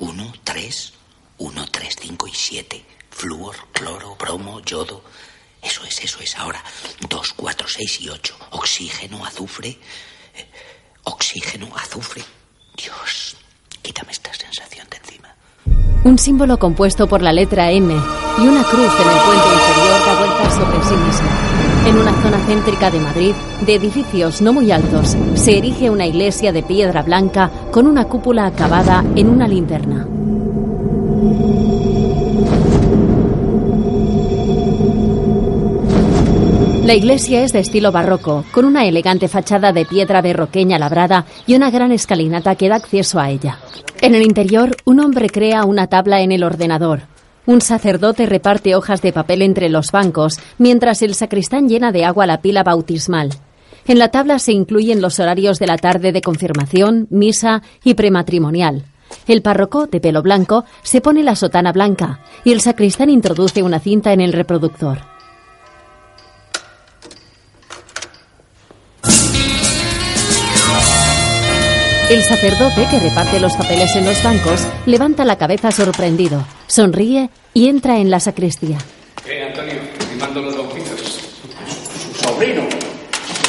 1, 3, 1, 3, 5 y 7. Flúor, cloro, bromo, yodo. Eso es, eso es. Ahora, 2, 4, 6 y 8. Oxígeno, azufre. eh, Oxígeno, azufre. Dios, quítame esta sensación de encima. Un símbolo compuesto por la letra M y una cruz en el puente inferior da vueltas sobre sí mismo. En una zona céntrica de Madrid, de edificios no muy altos, se erige una iglesia de piedra blanca con una cúpula acabada en una linterna. La iglesia es de estilo barroco, con una elegante fachada de piedra berroqueña labrada y una gran escalinata que da acceso a ella. En el interior, un hombre crea una tabla en el ordenador. Un sacerdote reparte hojas de papel entre los bancos, mientras el sacristán llena de agua la pila bautismal. En la tabla se incluyen los horarios de la tarde de confirmación, misa y prematrimonial. El párroco, de pelo blanco, se pone la sotana blanca y el sacristán introduce una cinta en el reproductor. El sacerdote, que reparte los papeles en los bancos, levanta la cabeza sorprendido, sonríe y entra en la sacristía. Eh, Antonio, mando los bautizos. Su sobrino.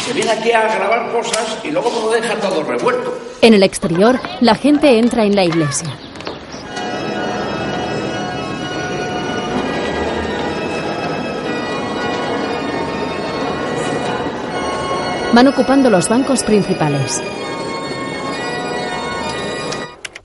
Se viene aquí a grabar cosas y luego me lo deja todo revuelto. En el exterior, la gente entra en la iglesia. Van ocupando los bancos principales.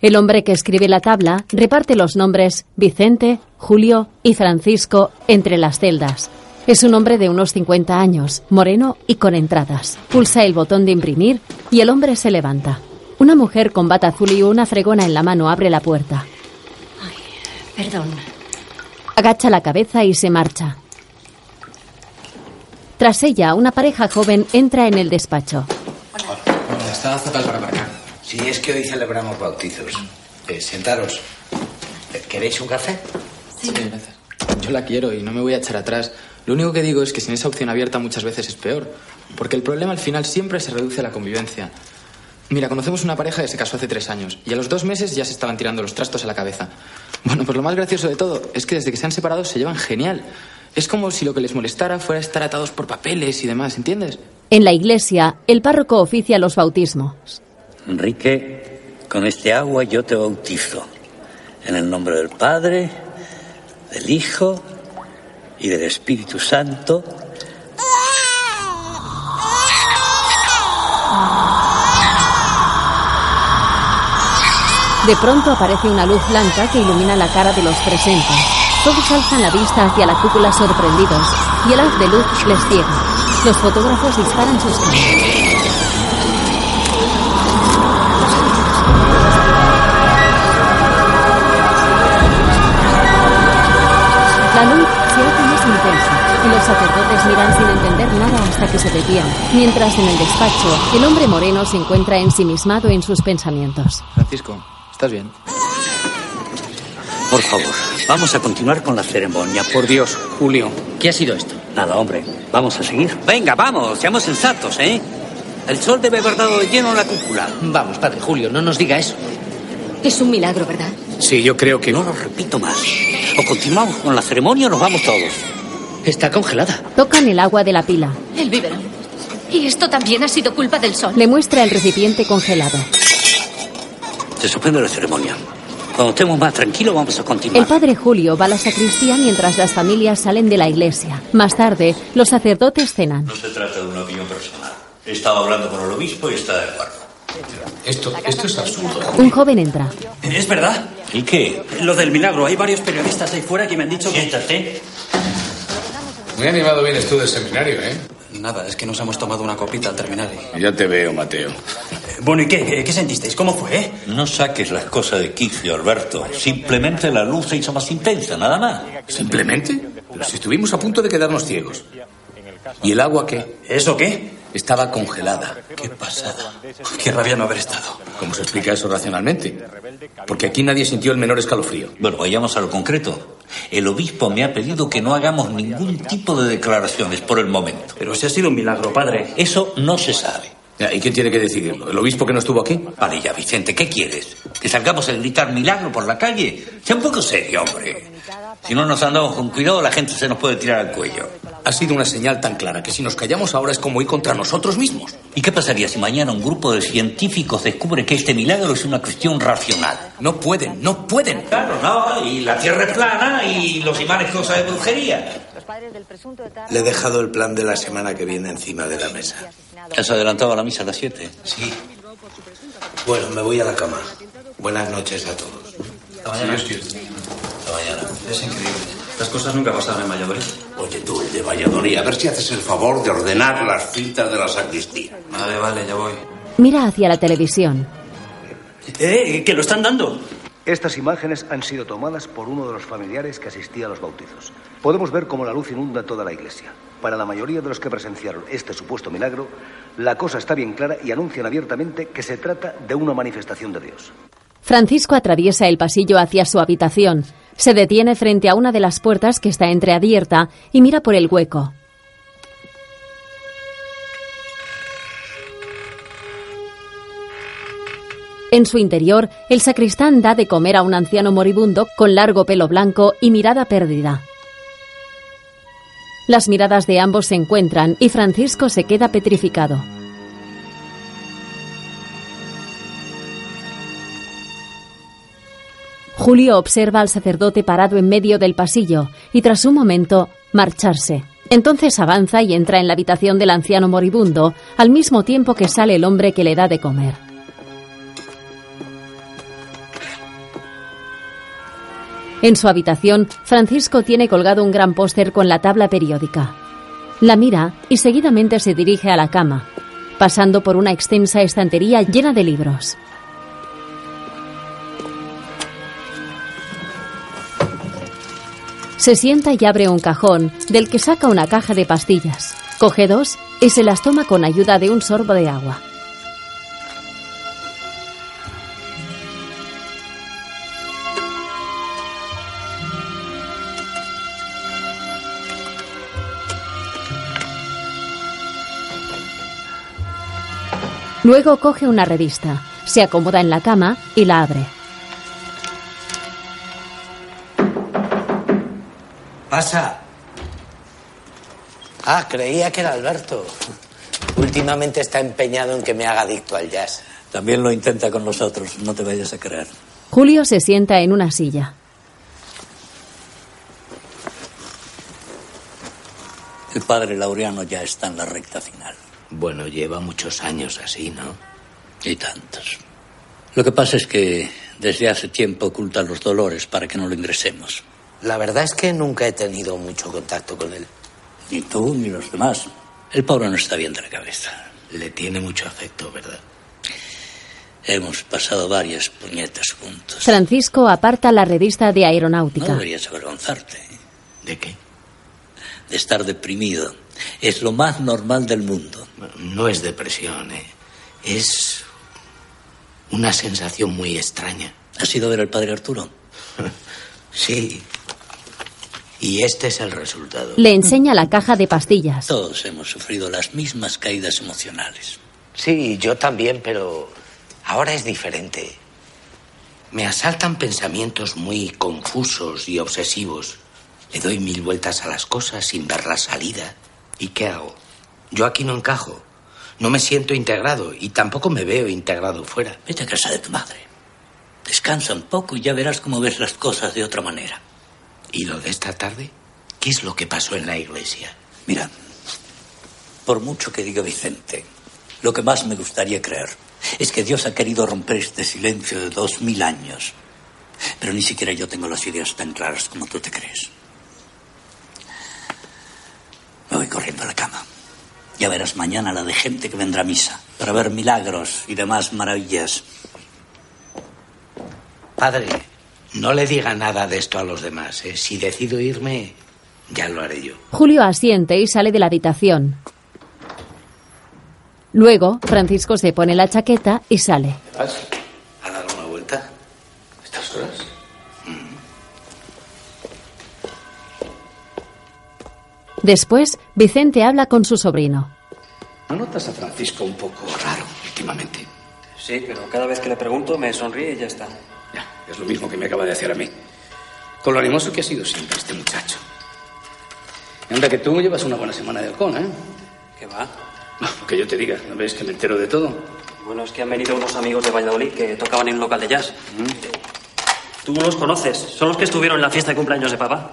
El hombre que escribe la tabla reparte los nombres Vicente, Julio y Francisco entre las celdas. Es un hombre de unos 50 años, moreno y con entradas. Pulsa el botón de imprimir y el hombre se levanta. Una mujer con bata azul y una fregona en la mano abre la puerta. Perdón. Agacha la cabeza y se marcha. Tras ella, una pareja joven entra en el despacho. Está fatal para marcar. Si es que hoy celebramos bautizos. Eh, sentaros. Eh, ¿Queréis un café? Sí, gracias. Yo la quiero y no me voy a echar atrás. Lo único que digo es que sin esa opción abierta muchas veces es peor. Porque el problema al final siempre se reduce a la convivencia. Mira, conocemos una pareja que se casó hace tres años y a los dos meses ya se estaban tirando los trastos a la cabeza. Bueno, pues lo más gracioso de todo es que desde que se han separado se llevan genial. Es como si lo que les molestara fuera estar atados por papeles y demás, ¿entiendes? En la iglesia, el párroco oficia los bautismos. Enrique, con este agua yo te bautizo. En el nombre del Padre, del Hijo y del Espíritu Santo. De pronto aparece una luz blanca que ilumina la cara de los presentes. Todos alzan la vista hacia la cúpula sorprendidos y el haz de luz les ciega. Los fotógrafos disparan sus cámaras. La luz se hace más intensa y los sacerdotes miran sin entender nada hasta que se detienen. Mientras en el despacho, el hombre moreno se encuentra ensimismado en sus pensamientos. Francisco, ¿estás bien? Por favor, vamos a continuar con la ceremonia. Por Dios, Julio. ¿Qué ha sido esto? Nada, hombre. Vamos a seguir. Venga, vamos, seamos sensatos, ¿eh? El sol debe haber dado de lleno en la cúpula. Vamos, padre Julio, no nos diga eso. Es un milagro, ¿verdad? Sí, yo creo que no lo repito más. O continuamos con la ceremonia o nos vamos todos. Está congelada. Tocan el agua de la pila. El biberón. Y esto también ha sido culpa del sol. Le muestra el recipiente congelado. Se suspende la ceremonia. Cuando estemos más tranquilos vamos a continuar. El padre Julio va a la sacristía mientras las familias salen de la iglesia. Más tarde, los sacerdotes cenan. No se trata de una opinión personal. He estado hablando con el obispo y está de acuerdo. Esto, esto es absurdo. Un joven entra. ¿Es verdad? ¿Y qué? Lo del milagro. Hay varios periodistas ahí fuera que me han dicho que... Siéntate. Muy animado vienes tú del seminario, ¿eh? Nada, es que nos hemos tomado una copita al terminar. y- Ya te veo, Mateo. Bueno, ¿y qué? ¿Qué sentisteis? ¿Cómo fue, eh? No saques las cosas de quicio, Alberto. Simplemente la luz se hizo más intensa, nada más. ¿Simplemente? Pero si estuvimos a punto de quedarnos ciegos. ¿Y el agua qué? ¿Eso qué? Estaba congelada. Qué pasada. Qué rabia no haber estado. ¿Cómo se explica eso racionalmente? Porque aquí nadie sintió el menor escalofrío. Bueno, vayamos a lo concreto. El obispo me ha pedido que no hagamos ningún tipo de declaraciones por el momento. Pero si ha sido un milagro, padre. Eso no se sabe. ¿Y quién tiene que decidirlo? ¿El obispo que no estuvo aquí? Vale, ya, Vicente, ¿qué quieres? ¿Que salgamos a gritar milagro por la calle? Sea un poco serio, hombre. Si no nos andamos con cuidado, la gente se nos puede tirar al cuello. Ha sido una señal tan clara que si nos callamos ahora es como ir contra nosotros mismos. ¿Y qué pasaría si mañana un grupo de científicos descubre que este milagro es una cuestión racional? No pueden, no pueden. Claro, no, y la tierra es plana y los imanes cosas de brujería. Le he dejado el plan de la semana que viene encima de la mesa. ¿Has adelantado a la misa a las 7? Sí. Bueno, me voy a la cama. Buenas noches a todos. Hasta mañana. Mañana. Es increíble. Las cosas nunca pasaban en Valladolid. Oye, tú, el de Valladolid, a ver si haces el favor de ordenar las cintas de la sacristía. Vale, vale, ya voy. Mira hacia la televisión. ¡Eh! ¡Que lo están dando! Estas imágenes han sido tomadas por uno de los familiares que asistía a los bautizos. Podemos ver cómo la luz inunda toda la iglesia. Para la mayoría de los que presenciaron este supuesto milagro, la cosa está bien clara y anuncian abiertamente que se trata de una manifestación de Dios. Francisco atraviesa el pasillo hacia su habitación. Se detiene frente a una de las puertas que está entreabierta y mira por el hueco. En su interior, el sacristán da de comer a un anciano moribundo con largo pelo blanco y mirada perdida. Las miradas de ambos se encuentran y Francisco se queda petrificado. Julio observa al sacerdote parado en medio del pasillo y tras un momento marcharse. Entonces avanza y entra en la habitación del anciano moribundo al mismo tiempo que sale el hombre que le da de comer. En su habitación, Francisco tiene colgado un gran póster con la tabla periódica. La mira y seguidamente se dirige a la cama, pasando por una extensa estantería llena de libros. Se sienta y abre un cajón, del que saca una caja de pastillas. Coge dos y se las toma con ayuda de un sorbo de agua. Luego coge una revista, se acomoda en la cama y la abre. Pasa. Ah, creía que era Alberto. Últimamente está empeñado en que me haga adicto al jazz. También lo intenta con nosotros, no te vayas a creer. Julio se sienta en una silla. El padre Laureano ya está en la recta final. Bueno, lleva muchos años así, ¿no? Y tantos. Lo que pasa es que desde hace tiempo oculta los dolores para que no lo ingresemos. La verdad es que nunca he tenido mucho contacto con él. Ni tú ni los demás. El pobre no está bien de la cabeza. Le tiene mucho afecto, ¿verdad? Hemos pasado varias puñetas juntos. Francisco aparta la revista de aeronáutica. No deberías avergonzarte. ¿De qué? De estar deprimido. Es lo más normal del mundo. No es depresión, ¿eh? Es una sensación muy extraña. ¿Has ido a ver al padre Arturo? Sí. Y este es el resultado. Le enseña la caja de pastillas. Todos hemos sufrido las mismas caídas emocionales. Sí, yo también, pero ahora es diferente. Me asaltan pensamientos muy confusos y obsesivos. Le doy mil vueltas a las cosas sin ver la salida. ¿Y qué hago? Yo aquí no encajo. No me siento integrado y tampoco me veo integrado fuera. Vete a casa de tu madre. Descansa un poco y ya verás cómo ves las cosas de otra manera. ¿Y lo de esta tarde? ¿Qué es lo que pasó en la iglesia? Mira, por mucho que diga Vicente, lo que más me gustaría creer es que Dios ha querido romper este silencio de dos mil años. Pero ni siquiera yo tengo las ideas tan claras como tú te crees. Me voy corriendo a la cama. Ya verás mañana la de gente que vendrá a misa para ver milagros y demás maravillas. Padre, no le diga nada de esto a los demás. ¿eh? Si decido irme, ya lo haré yo. Julio asiente y sale de la habitación. Luego, Francisco se pone la chaqueta y sale. ¿Vas a dar una vuelta? ¿Estas horas? Después, Vicente habla con su sobrino. ¿No notas a Francisco un poco raro últimamente? Sí, pero cada vez que le pregunto me sonríe y ya está. Es lo mismo que me acaba de hacer a mí. Con lo animoso que ha sido siempre este muchacho. Y anda que tú llevas una buena semana de halcón, ¿eh? ¿Qué va? No, lo que yo te diga, ¿no ves que me entero de todo? Bueno, es que han venido unos amigos de Valladolid que tocaban en un local de jazz. Tú los conoces, son los que estuvieron en la fiesta de cumpleaños de papá.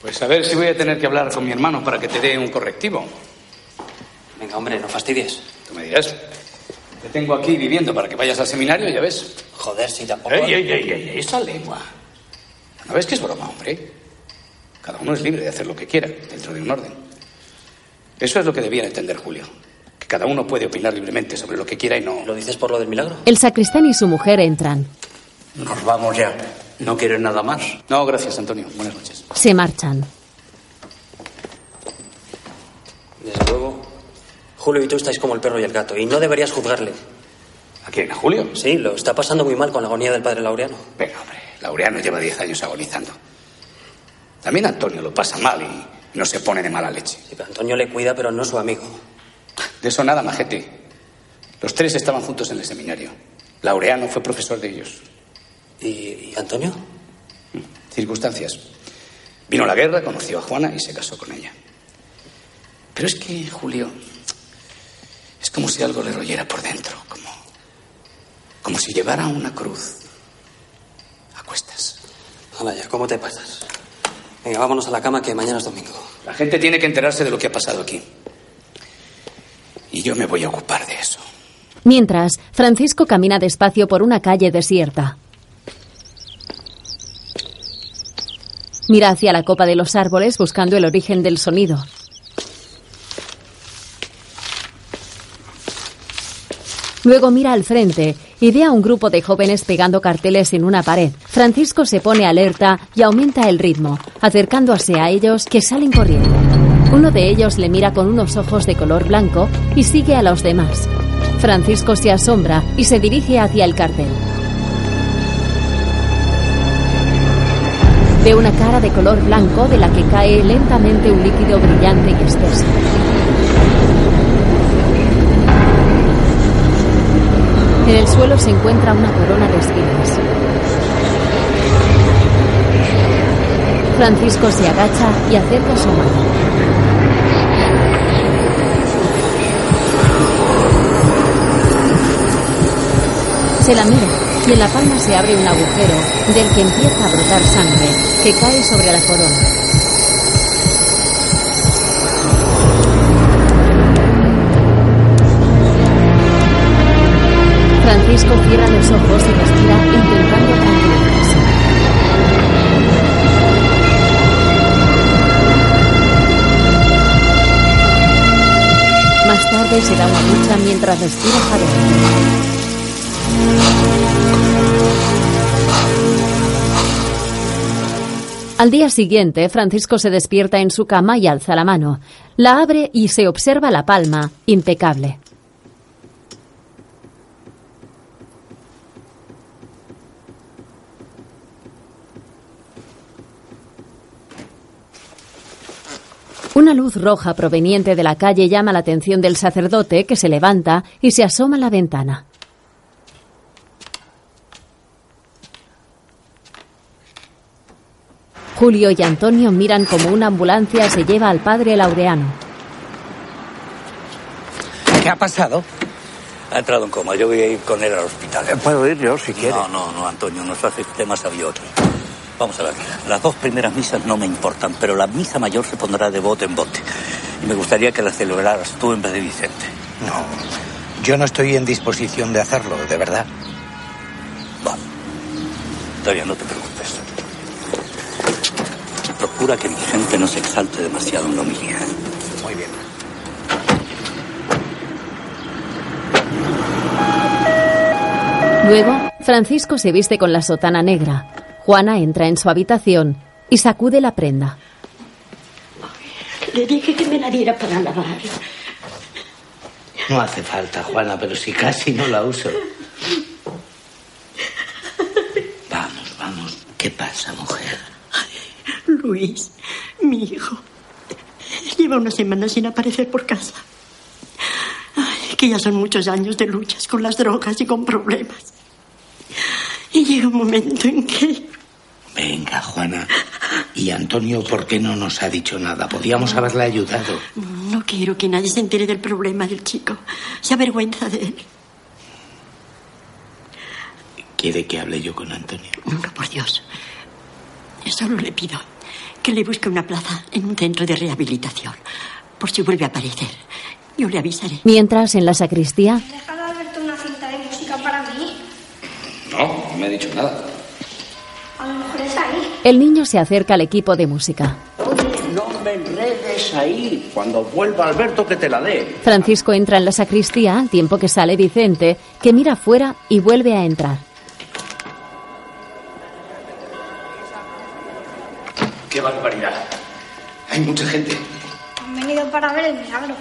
Pues a ver si voy a tener que hablar con mi hermano para que te dé un correctivo. Venga, hombre, no fastidies. Tú me dirás. Te tengo aquí viviendo para que vayas al seminario, ya ves. Joder, si tampoco... ¡Ey, ey, ey, ey! Esa lengua. ¿No ves que es broma, hombre? Cada uno es libre de hacer lo que quiera, dentro de un orden. Eso es lo que debía entender Julio. Que cada uno puede opinar libremente sobre lo que quiera y no... ¿Lo dices por lo del milagro? El sacristán y su mujer entran. Nos vamos ya. ¿No quieres nada más? No, gracias, Antonio. Buenas noches. Se marchan. Desde luego. Julio y tú estáis como el perro y el gato, y no deberías juzgarle. ¿A quién? ¿A Julio? Sí, lo está pasando muy mal con la agonía del padre Laureano. Venga, hombre. Laureano lleva diez años agonizando. También Antonio lo pasa mal y no se pone de mala leche. Sí, pero Antonio le cuida, pero no es su amigo. De eso nada, majete. Los tres estaban juntos en el seminario. Laureano fue profesor de ellos. ¿Y, y Antonio? Circunstancias. Vino la guerra, conoció a Juana y se casó con ella. Pero es que, Julio, es como si algo le royera por dentro, como, como si llevara una cruz a cuestas. Hala ya, ¿cómo te pasas? Venga, vámonos a la cama que mañana es domingo. La gente tiene que enterarse de lo que ha pasado aquí. Y yo me voy a ocupar de eso. Mientras, Francisco camina despacio por una calle desierta. Mira hacia la copa de los árboles buscando el origen del sonido. Luego mira al frente y ve a un grupo de jóvenes pegando carteles en una pared. Francisco se pone alerta y aumenta el ritmo, acercándose a ellos que salen corriendo. Uno de ellos le mira con unos ojos de color blanco y sigue a los demás. Francisco se asombra y se dirige hacia el cartel. Ve una cara de color blanco de la que cae lentamente un líquido brillante y espeso. En el suelo se encuentra una corona de espinas. Francisco se agacha y acerca su mano. Se la mira y en la palma se abre un agujero del que empieza a brotar sangre que cae sobre la corona. Cierra los ojos y respira intentando tranquilizarse. Más tarde se da una ducha mientras respira jadeante. Al día siguiente, Francisco se despierta en su cama y alza la mano. La abre y se observa la palma, impecable. Una luz roja proveniente de la calle llama la atención del sacerdote que se levanta y se asoma a la ventana. Julio y Antonio miran como una ambulancia se lleva al padre Laureano. ¿Qué ha pasado? Ha entrado en coma. Yo voy a ir con él al hospital. Puedo ir yo si quiere. No, no, no, Antonio. Nuestro sistema había otro. Vamos a ver. Las dos primeras misas no me importan, pero la misa mayor se pondrá de bote en bote. Y me gustaría que la celebraras tú en vez de Vicente. No. Yo no estoy en disposición de hacerlo, de verdad. Va. Todavía no te preocupes. Procura que Vicente no se exalte demasiado en la homilía. Muy bien. Luego, Francisco se viste con la sotana negra. Juana entra en su habitación y sacude la prenda. Le dije que me la diera para lavar. No hace falta, Juana, pero si casi no la uso. Vamos, vamos. ¿Qué pasa, mujer? Luis, mi hijo, lleva una semana sin aparecer por casa. que ya son muchos años de luchas con las drogas y con problemas. Y llega un momento en que... Venga, Juana. ¿Y Antonio por qué no nos ha dicho nada? Podíamos haberle ayudado. No quiero que nadie se entere del problema del chico. Se avergüenza de él. ¿Quiere que hable yo con Antonio? No, no, por Dios. Solo le pido que le busque una plaza en un centro de rehabilitación. Por si vuelve a aparecer. Yo le avisaré. Mientras, en la sacristía, ¿Dejado Alberto una cinta de música para mí? No, me ha dicho nada. A lo mejor es ahí. el niño se acerca al equipo de música. No me enredes ahí. Cuando vuelva Alberto, que te la dé. Francisco entra en la sacristía al tiempo que sale Vicente, que mira fuera y vuelve a entrar. ¡Qué barbaridad! Hay mucha gente. Han venido para ver el milagro.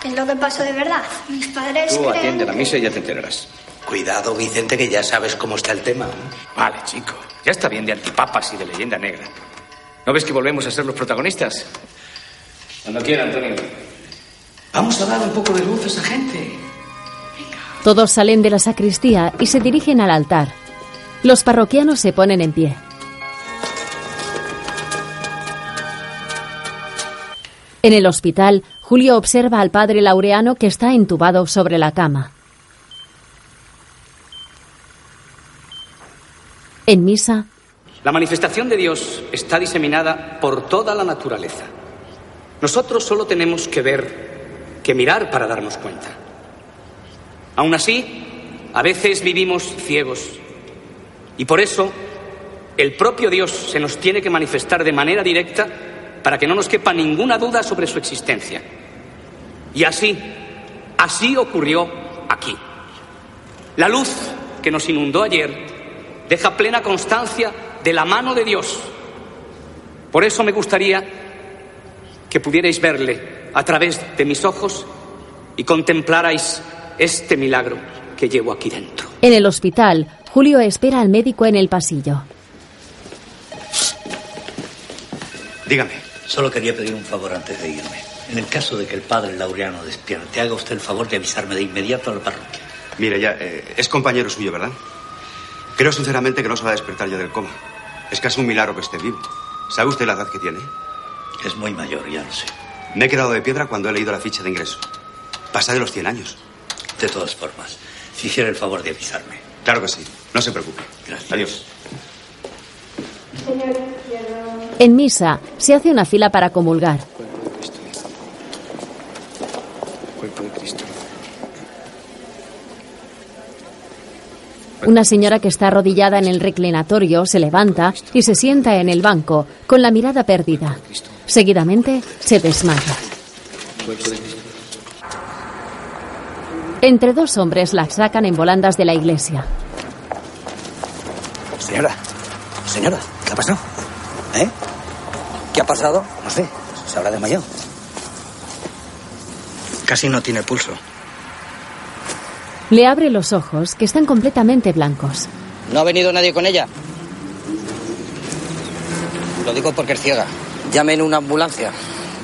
¿Qué es lo que pasó de verdad? Mis padres Tú creen... atiende la misa y ya te enterarás. Cuidado, Vicente, que ya sabes cómo está el tema. Vale, chico. Ya está bien de antipapas y de leyenda negra. ¿No ves que volvemos a ser los protagonistas? Cuando quiera, Antonio. Vamos a dar un poco de luz a esa gente. Todos salen de la sacristía y se dirigen al altar. Los parroquianos se ponen en pie. En el hospital, Julio observa al padre Laureano que está entubado sobre la cama. En misa, La manifestación de Dios está diseminada por toda la naturaleza. Nosotros solo tenemos que ver, que mirar para darnos cuenta. Aún así, a veces vivimos ciegos. Y por eso, el propio Dios se nos tiene que manifestar de manera directa para que no nos quepa ninguna duda sobre su existencia. Y así, así ocurrió aquí. La luz que nos inundó ayer deja plena constancia de la mano de Dios. Por eso me gustaría que pudierais verle a través de mis ojos y contemplarais este milagro que llevo aquí dentro. en el hospital, Julio espera al médico en el pasillo. Dígame. Solo quería pedir un favor antes de irme. En el caso de que el padre Laureano despierte, haga usted el favor de avisarme de inmediato a la parroquia. Mire, ya, eh, es compañero suyo, ¿verdad? Creo sinceramente que no se va a despertar ya del coma. Es casi un milagro que esté vivo. ¿Sabe usted la edad que tiene? Es muy mayor, ya lo sé. Me he quedado de piedra cuando he leído la ficha de ingreso. Pasa de los 100 años. De todas formas, si hiciera el favor de avisarme. Claro que sí. No se preocupe. Gracias. Adiós. En misa, se hace una fila para comulgar. Cuerpo de Cristo. Una señora que está arrodillada en el reclinatorio se levanta y se sienta en el banco, con la mirada perdida. Seguidamente, se desmaya. Entre dos hombres la sacan en volandas de la iglesia. Señora, señora, ¿qué ha pasado? ¿Eh? ¿Qué ha pasado? No sé, se habrá desmayado. Casi no tiene pulso. Le abre los ojos, que están completamente blancos. ¿No ha venido nadie con ella? Lo digo porque es ciega. Llamen una ambulancia.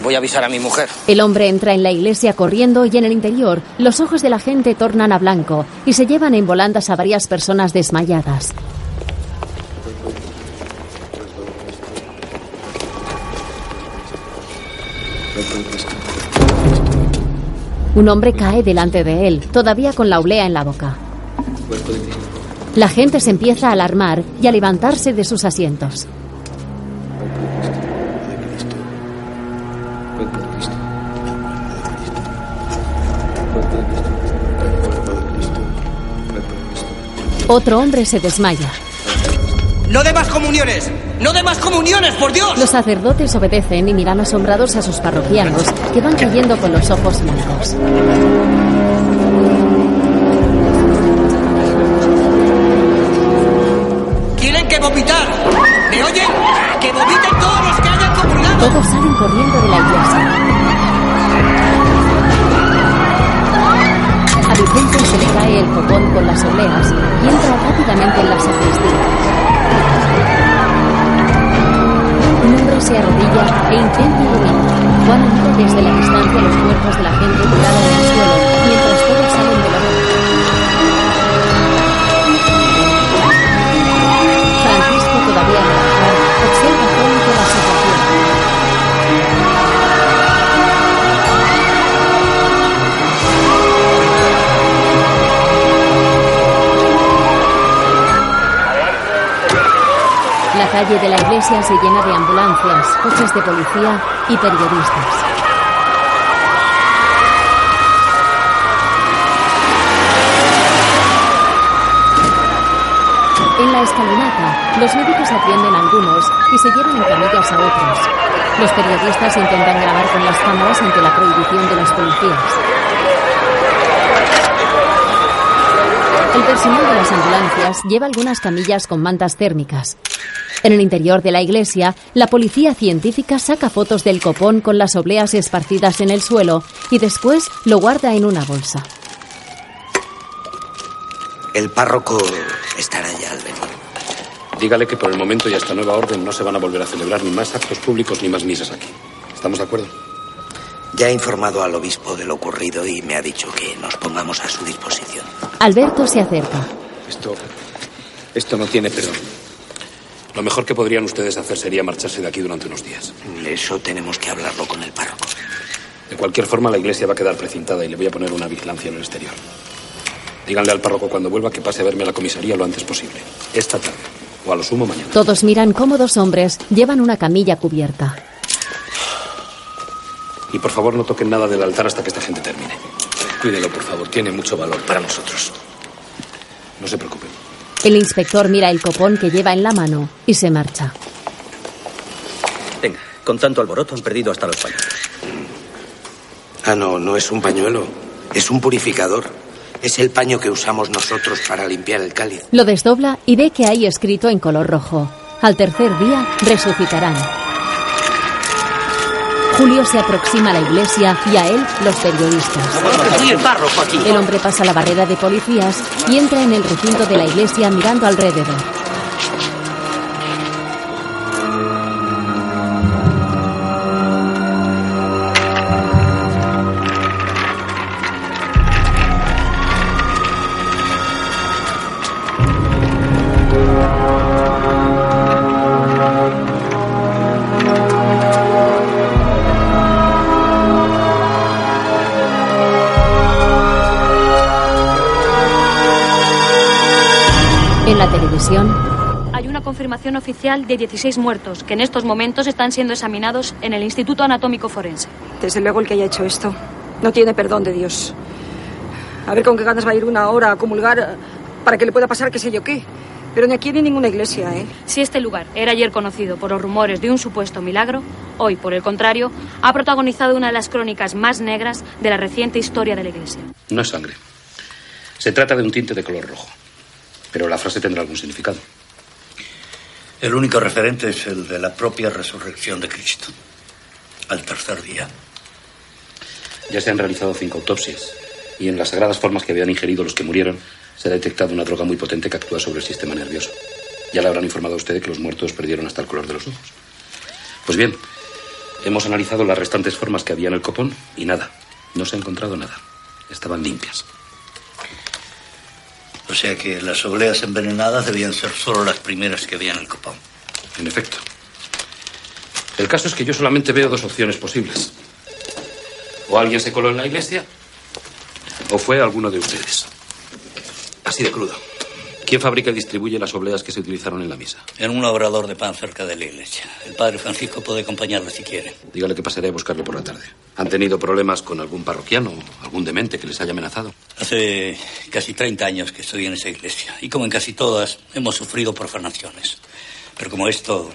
Voy a avisar a mi mujer. El hombre entra en la iglesia corriendo y en el interior los ojos de la gente tornan a blanco y se llevan en volandas a varias personas desmayadas. Un hombre cae delante de él, todavía con la oblea en la boca. La gente se empieza a alarmar y a levantarse de sus asientos. Otro hombre se desmaya. ¡No de más comuniones! ¡No de más comuniones, por Dios! Los sacerdotes obedecen y miran asombrados a sus parroquianos, que van cayendo con los ojos blancos. ¡Tienen que vomitar! ¿Me oyen? ¡Que vomiten todos los que hayan comulgado! Todos salen corriendo de la iglesia. A Vicente se le cae el copón con las obleas y entra rápidamente en la sacristía. Se arrodilla e intenta dormir. Juan mira desde la distancia los cuerpos de la gente tirada en el suelo, mientras Todos salen de la boda. La calle de la iglesia se llena de ambulancias, coches de policía y periodistas. En la escalinata, los médicos atienden a algunos y se llevan en camillas a otros. Los periodistas intentan grabar con las cámaras ante la prohibición de los policías. El personal de las ambulancias lleva algunas camillas con mantas térmicas. En el interior de la iglesia, la policía científica saca fotos del copón con las obleas esparcidas en el suelo y después lo guarda en una bolsa. El párroco estará ya al venir. Dígale que por el momento y hasta nueva orden no se van a volver a celebrar ni más actos públicos ni más misas aquí. ¿Estamos de acuerdo? Ya he informado al obispo de lo ocurrido y me ha dicho que nos pongamos a su disposición. Alberto se acerca. Esto. Esto no tiene perdón. Lo mejor que podrían ustedes hacer sería marcharse de aquí durante unos días. Eso tenemos que hablarlo con el párroco. De cualquier forma, la iglesia va a quedar precintada y le voy a poner una vigilancia en el exterior. Díganle al párroco cuando vuelva que pase a verme a la comisaría lo antes posible. Esta tarde. O a lo sumo mañana. Todos miran cómo dos hombres llevan una camilla cubierta. Y por favor no toquen nada del altar hasta que esta gente termine. Cuídelo, por favor. Tiene mucho valor para nosotros. No se preocupen. El inspector mira el copón que lleva en la mano y se marcha. Venga, con tanto alboroto han perdido hasta los pañuelos. Ah, no, no es un pañuelo. Es un purificador. Es el paño que usamos nosotros para limpiar el cáliz. Lo desdobla y ve que hay escrito en color rojo. Al tercer día resucitarán. Julio se aproxima a la iglesia y a él los periodistas. Soy el párroco aquí. El hombre pasa la barrera de policías y entra en el recinto de la iglesia mirando alrededor. Una confirmación oficial de 16 muertos que en estos momentos están siendo examinados en el Instituto Anatómico Forense. Desde luego el que haya hecho esto no tiene perdón de Dios. A ver con qué ganas va a ir una hora a comulgar eh, para que le pueda pasar qué sé yo qué. Pero ni aquí ni en ninguna iglesia, ¿eh? Si este lugar era ayer conocido por los rumores de un supuesto milagro, hoy, por el contrario, ha protagonizado una de las crónicas más negras de la reciente historia de la Iglesia. No es sangre. Se trata de un tinte de color rojo. Pero la frase tendrá algún significado. El único referente es el de la propia resurrección de Cristo. Al tercer día. Ya se han realizado cinco autopsias. Y en las sagradas formas que habían ingerido los que murieron, se ha detectado una droga muy potente que actúa sobre el sistema nervioso. Ya le habrán informado a usted que los muertos perdieron hasta el color de los ojos. Pues bien, hemos analizado las restantes formas que había en el copón y nada. No se ha encontrado nada. Estaban limpias. O sea que las obleas envenenadas debían ser solo las primeras que en el copón. En efecto. El caso es que yo solamente veo dos opciones posibles. O alguien se coló en la iglesia, o fue alguno de ustedes. Así de crudo. ¿Quién fabrica y distribuye las obleas que se utilizaron en la misa? En un obrador de pan cerca de la iglesia. El padre Francisco puede acompañarle si quiere. Dígale que pasaré a buscarle por la tarde. ¿Han tenido problemas con algún parroquiano o algún demente que les haya amenazado? Hace casi 30 años que estoy en esa iglesia. Y como en casi todas, hemos sufrido profanaciones. Pero como esto.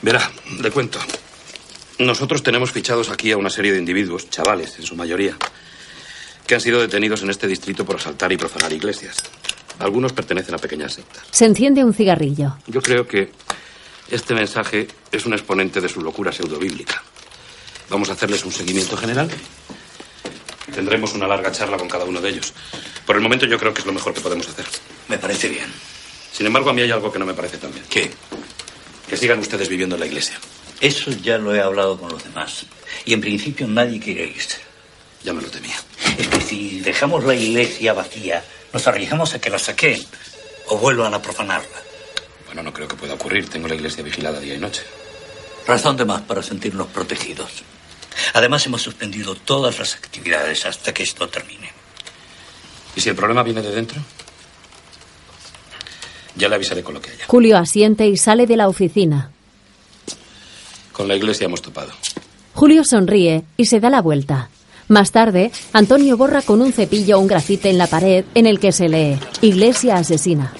Verá, le cuento. Nosotros tenemos fichados aquí a una serie de individuos, chavales en su mayoría, que han sido detenidos en este distrito por asaltar y profanar iglesias. Algunos pertenecen a pequeñas sectas. se enciende un cigarrillo. Yo creo que este mensaje es un exponente de su locura pseudobíblica. Vamos a hacerles un seguimiento general. Tendremos una larga charla con cada uno de ellos. Por el momento yo creo que es lo mejor que podemos hacer. Me parece bien. Sin embargo, a mí hay algo que no me parece tan bien. ¿Qué? Que sigan ustedes viviendo en la iglesia. Eso ya lo he hablado con los demás. Y en principio nadie quiere irse. Ya me lo temía. Es que Si dejamos la iglesia vacía, nos arriesgamos a que la saquen o vuelvan a profanarla. Bueno, no creo que pueda ocurrir. Tengo la iglesia vigilada día y noche. Razón de más para sentirnos protegidos. Además, hemos suspendido todas las actividades hasta que esto termine. ¿Y si el problema viene de dentro? Ya le avisaré con lo que haya. Julio asiente y sale de la oficina. Con la iglesia hemos topado. Julio sonríe y se da la vuelta. Más tarde, Antonio borra con un cepillo un grafite en la pared en el que se lee Iglesia asesina.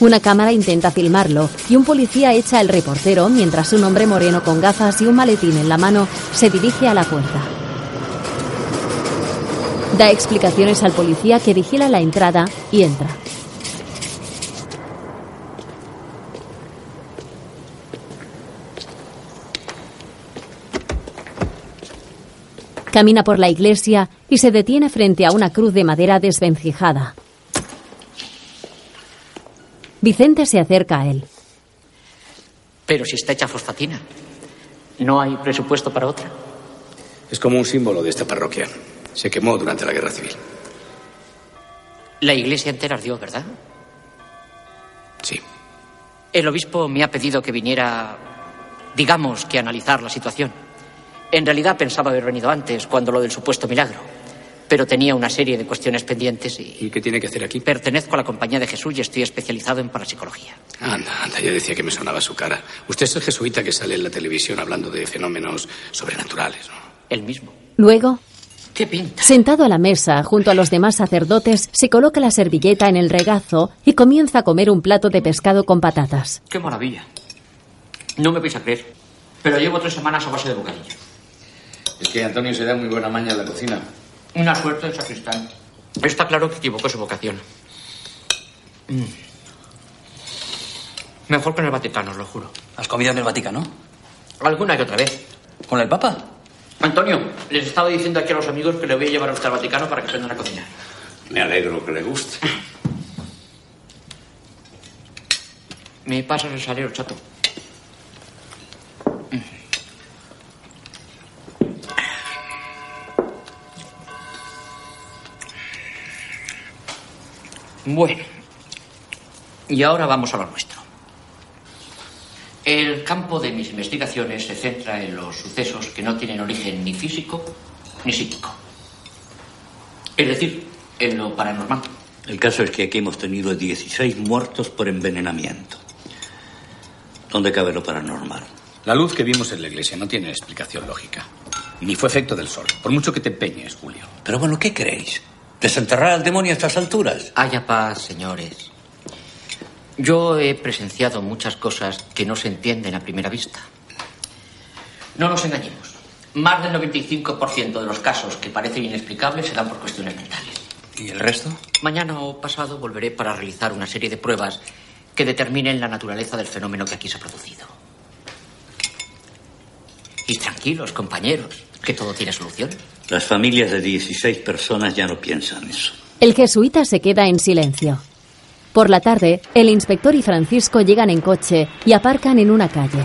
Una cámara intenta filmarlo y un policía echa al reportero mientras un hombre moreno con gafas y un maletín en la mano se dirige a la puerta. Da explicaciones al policía que vigila la entrada y entra. Camina por la iglesia y se detiene frente a una cruz de madera desvencijada. Vicente se acerca a él. Pero si está hecha fosfatina, ¿no hay presupuesto para otra? Es como un símbolo de esta parroquia. Se quemó durante la guerra civil. La iglesia entera ardió, ¿verdad? Sí. El obispo me ha pedido que viniera, digamos, que a analizar la situación. En realidad pensaba haber venido antes, cuando lo del supuesto milagro. Pero tenía una serie de cuestiones pendientes y... ¿Y qué tiene que hacer aquí? Pertenezco a la Compañía de Jesús y estoy especializado en parapsicología. Anda, anda, ya decía que me sonaba su cara. Usted es el jesuita que sale en la televisión hablando de fenómenos sobrenaturales, ¿no? El mismo. Luego, ¿Qué pinta? sentado a la mesa junto a los demás sacerdotes, se coloca la servilleta en el regazo y comienza a comer un plato de pescado con patatas. ¡Qué maravilla! No me vais a creer, pero llevo tres semanas a base de bocadillo. Es que Antonio se da muy buena maña en la cocina. Una suerte el sacristán. Está claro que equivocó su vocación. Mm. Mejor que en el Vaticano, os lo juro. ¿Has comido en el Vaticano? Alguna que otra vez. ¿Con el Papa? Antonio, les estaba diciendo aquí a los amigos que le voy a llevar a usted al Vaticano para que aprendan a cocinar. Me alegro que le guste. Me pasas el salero, chato. Bueno, y ahora vamos a lo nuestro. El campo de mis investigaciones se centra en los sucesos que no tienen origen ni físico ni psíquico. Es decir, en lo paranormal. El caso es que aquí hemos tenido 16 muertos por envenenamiento. ¿Dónde cabe lo paranormal? La luz que vimos en la iglesia no tiene explicación lógica. Ni fue efecto del sol, por mucho que te empeñes, Julio. Pero bueno, ¿qué creéis? ¿Desenterrar al demonio a estas alturas? Haya paz, señores. Yo he presenciado muchas cosas que no se entienden a primera vista. No nos engañemos. Más del 95% de los casos que parecen inexplicables se dan por cuestiones mentales. ¿Y el resto? Mañana o pasado volveré para realizar una serie de pruebas que determinen la naturaleza del fenómeno que aquí se ha producido. Y tranquilos, compañeros, que todo tiene solución. Las familias de 16 personas ya no piensan eso. El jesuita se queda en silencio. Por la tarde, el inspector y Francisco llegan en coche y aparcan en una calle.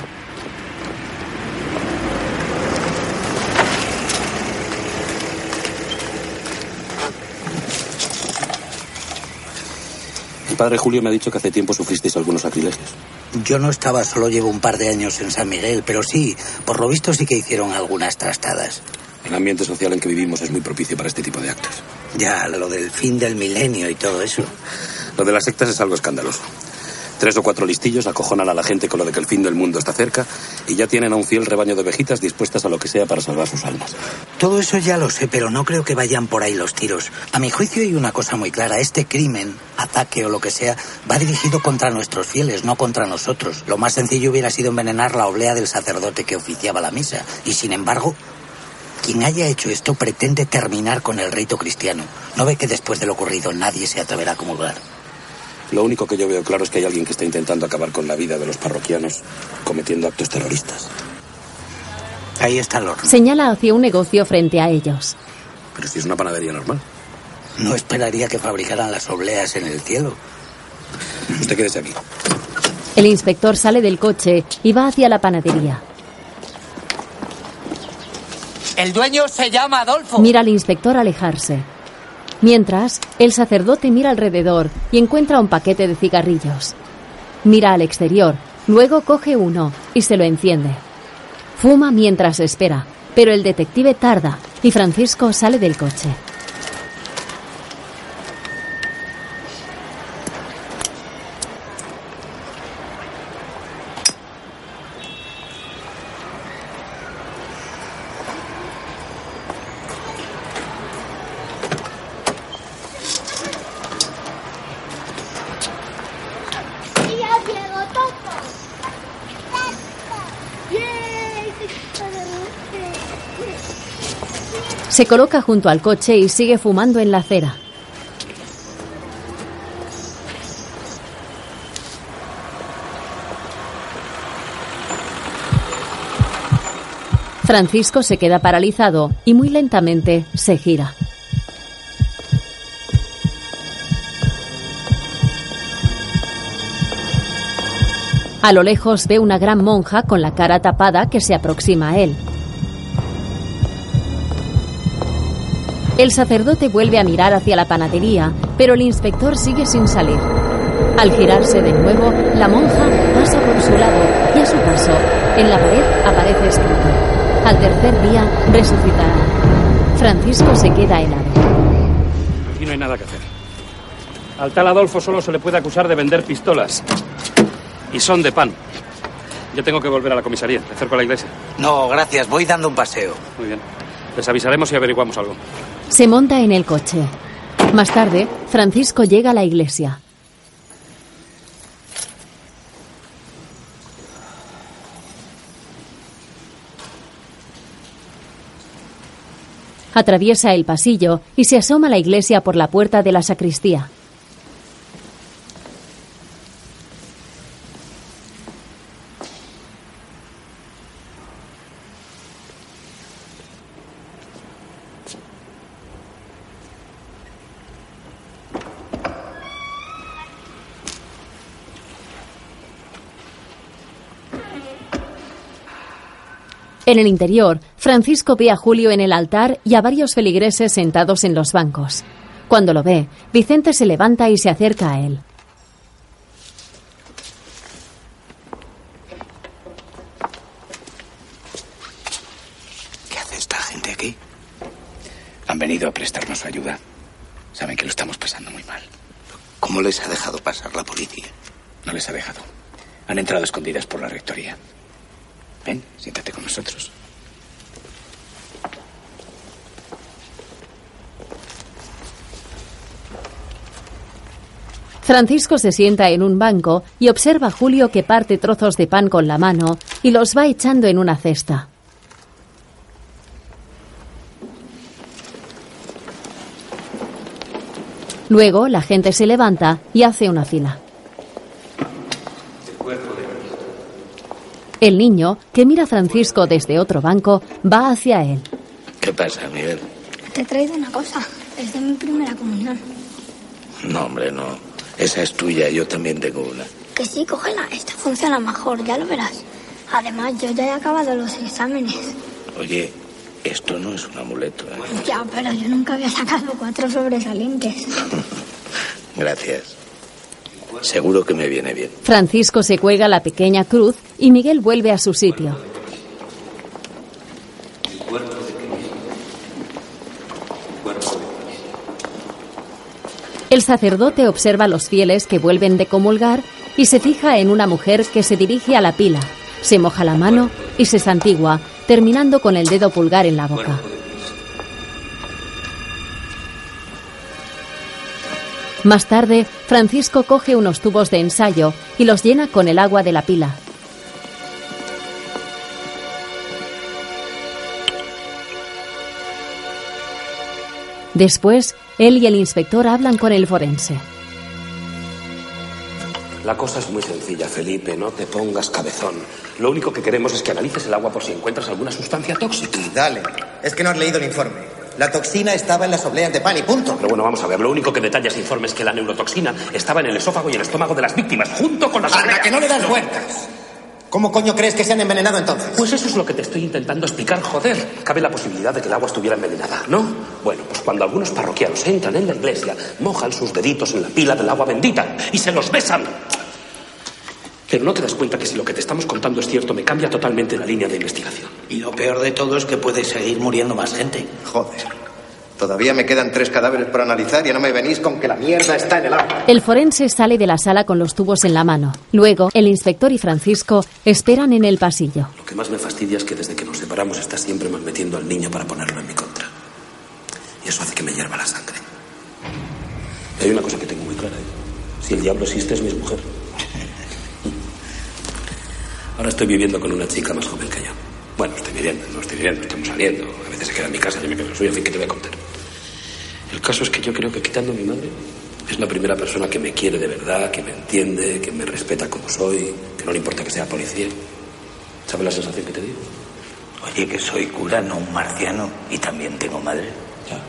El padre Julio me ha dicho que hace tiempo sufristeis algunos sacrilegios. Yo no estaba, solo llevo un par de años en San Miguel, pero sí, por lo visto sí que hicieron algunas trastadas. El ambiente social en que vivimos es muy propicio para este tipo de actos. Ya, lo del fin del milenio y todo eso. Lo de las sectas es algo escandaloso. Tres o cuatro listillos acojonan a la gente con lo de que el fin del mundo está cerca y ya tienen a un fiel rebaño de ovejitas dispuestas a lo que sea para salvar sus almas. Todo eso ya lo sé, pero no creo que vayan por ahí los tiros. A mi juicio hay una cosa muy clara. Este crimen, ataque o lo que sea, va dirigido contra nuestros fieles, no contra nosotros. Lo más sencillo hubiera sido envenenar la oblea del sacerdote que oficiaba la misa. Y sin embargo, quien haya hecho esto pretende terminar con el rito cristiano. ¿No ve que después de lo ocurrido nadie se atreverá a comulgar? Lo único que yo veo claro es que hay alguien que está intentando acabar con la vida de los parroquianos cometiendo actos terroristas. Ahí está el horno. Señala hacia un negocio frente a ellos. Pero si es una panadería normal. No esperaría que fabricaran las obleas en el cielo. Usted quédese aquí. El inspector sale del coche y va hacia la panadería. El dueño se llama Adolfo. Mira al inspector alejarse. Mientras, el sacerdote mira alrededor y encuentra un paquete de cigarrillos. Mira al exterior, luego coge uno y se lo enciende. Fuma mientras espera, pero el detective tarda y Francisco sale del coche. Se coloca junto al coche y sigue fumando en la acera. Francisco se queda paralizado y muy lentamente se gira. A lo lejos ve una gran monja con la cara tapada que se aproxima a él. El sacerdote vuelve a mirar hacia la panadería, pero el inspector sigue sin salir. Al girarse de nuevo, la monja pasa por su lado y a su paso, en la pared aparece escrito: Al tercer día resucitará. Francisco se queda helado. Aquí no hay nada que hacer. Al tal Adolfo solo se le puede acusar de vender pistolas. Y son de pan. Yo tengo que volver a la comisaría, me acerco a la iglesia. No, gracias, voy dando un paseo. Muy bien. Les avisaremos y averiguamos algo. Se monta en el coche. Más tarde, Francisco llega a la iglesia. Atraviesa el pasillo y se asoma a la iglesia por la puerta de la sacristía. En el interior, Francisco ve a Julio en el altar y a varios feligreses sentados en los bancos. Cuando lo ve, Vicente se levanta y se acerca a él. ¿Qué hace esta gente aquí? Han venido a prestarnos su ayuda. Saben que lo estamos pasando muy mal. ¿Cómo les ha dejado pasar la policía? No les ha dejado. Han entrado escondidas por la rectoría. Ven, siéntate con nosotros. Francisco se sienta en un banco y observa a Julio que parte trozos de pan con la mano y los va echando en una cesta. Luego la gente se levanta y hace una fila. El niño, que mira a Francisco desde otro banco, va hacia él. ¿Qué pasa, Miguel? Te he traído una cosa. Es de mi primera comunión. No, hombre, no. Esa es tuya, yo también tengo una. Que sí, cógela. Esta funciona mejor, ya lo verás. Además, yo ya he acabado los exámenes. Oye, esto no es un amuleto, ¿eh? Ya, pero yo nunca había sacado cuatro sobresalientes. Gracias. Seguro que me viene bien. Francisco se cuelga la pequeña cruz y Miguel vuelve a su sitio. El sacerdote observa a los fieles que vuelven de comulgar y se fija en una mujer que se dirige a la pila, se moja la mano y se santigua, terminando con el dedo pulgar en la boca. Más tarde, Francisco coge unos tubos de ensayo y los llena con el agua de la pila. Después, él y el inspector hablan con el forense. La cosa es muy sencilla, Felipe. No te pongas cabezón. Lo único que queremos es que analices el agua por si encuentras alguna sustancia tóxica. Dale. Es que no has leído el informe. La toxina estaba en las obleas de pan y punto. Pero bueno, vamos a ver. Lo único que detalla ese informe es que la neurotoxina estaba en el esófago y el estómago de las víctimas, junto con las Anda, que no le das vueltas. ¿Cómo coño crees que se han envenenado entonces? Pues eso es lo que te estoy intentando explicar, joder. Cabe la posibilidad de que el agua estuviera envenenada, ¿no? Bueno, pues cuando algunos parroquianos entran en la iglesia, mojan sus deditos en la pila del agua bendita y se los besan. Pero no te das cuenta que si lo que te estamos contando es cierto, me cambia totalmente la línea de investigación. Y lo peor de todo es que puede seguir muriendo más gente. Joder. Todavía me quedan tres cadáveres por analizar y no me venís con que la mierda está en el agua. El forense sale de la sala con los tubos en la mano. Luego, el inspector y Francisco esperan en el pasillo. Lo que más me fastidia es que desde que nos separamos estás siempre malmetiendo al niño para ponerlo en mi contra. Y eso hace que me hierva la sangre. Y hay una cosa que tengo muy clara. ¿eh? Si el diablo existe es mi mujer. Ahora estoy viviendo con una chica más joven que yo. Bueno, estoy viviendo, no estoy viviendo, estamos saliendo. A veces se queda en mi casa, yo me quedo en la suya, en fin, ¿qué te voy a contar? El caso es que yo creo que quitando a mi madre, es la primera persona que me quiere de verdad, que me entiende, que me respeta como soy, que no le importa que sea policía. ¿Sabes la sensación que te digo? Oye, que soy cura, no un marciano, y también tengo madre. Ya.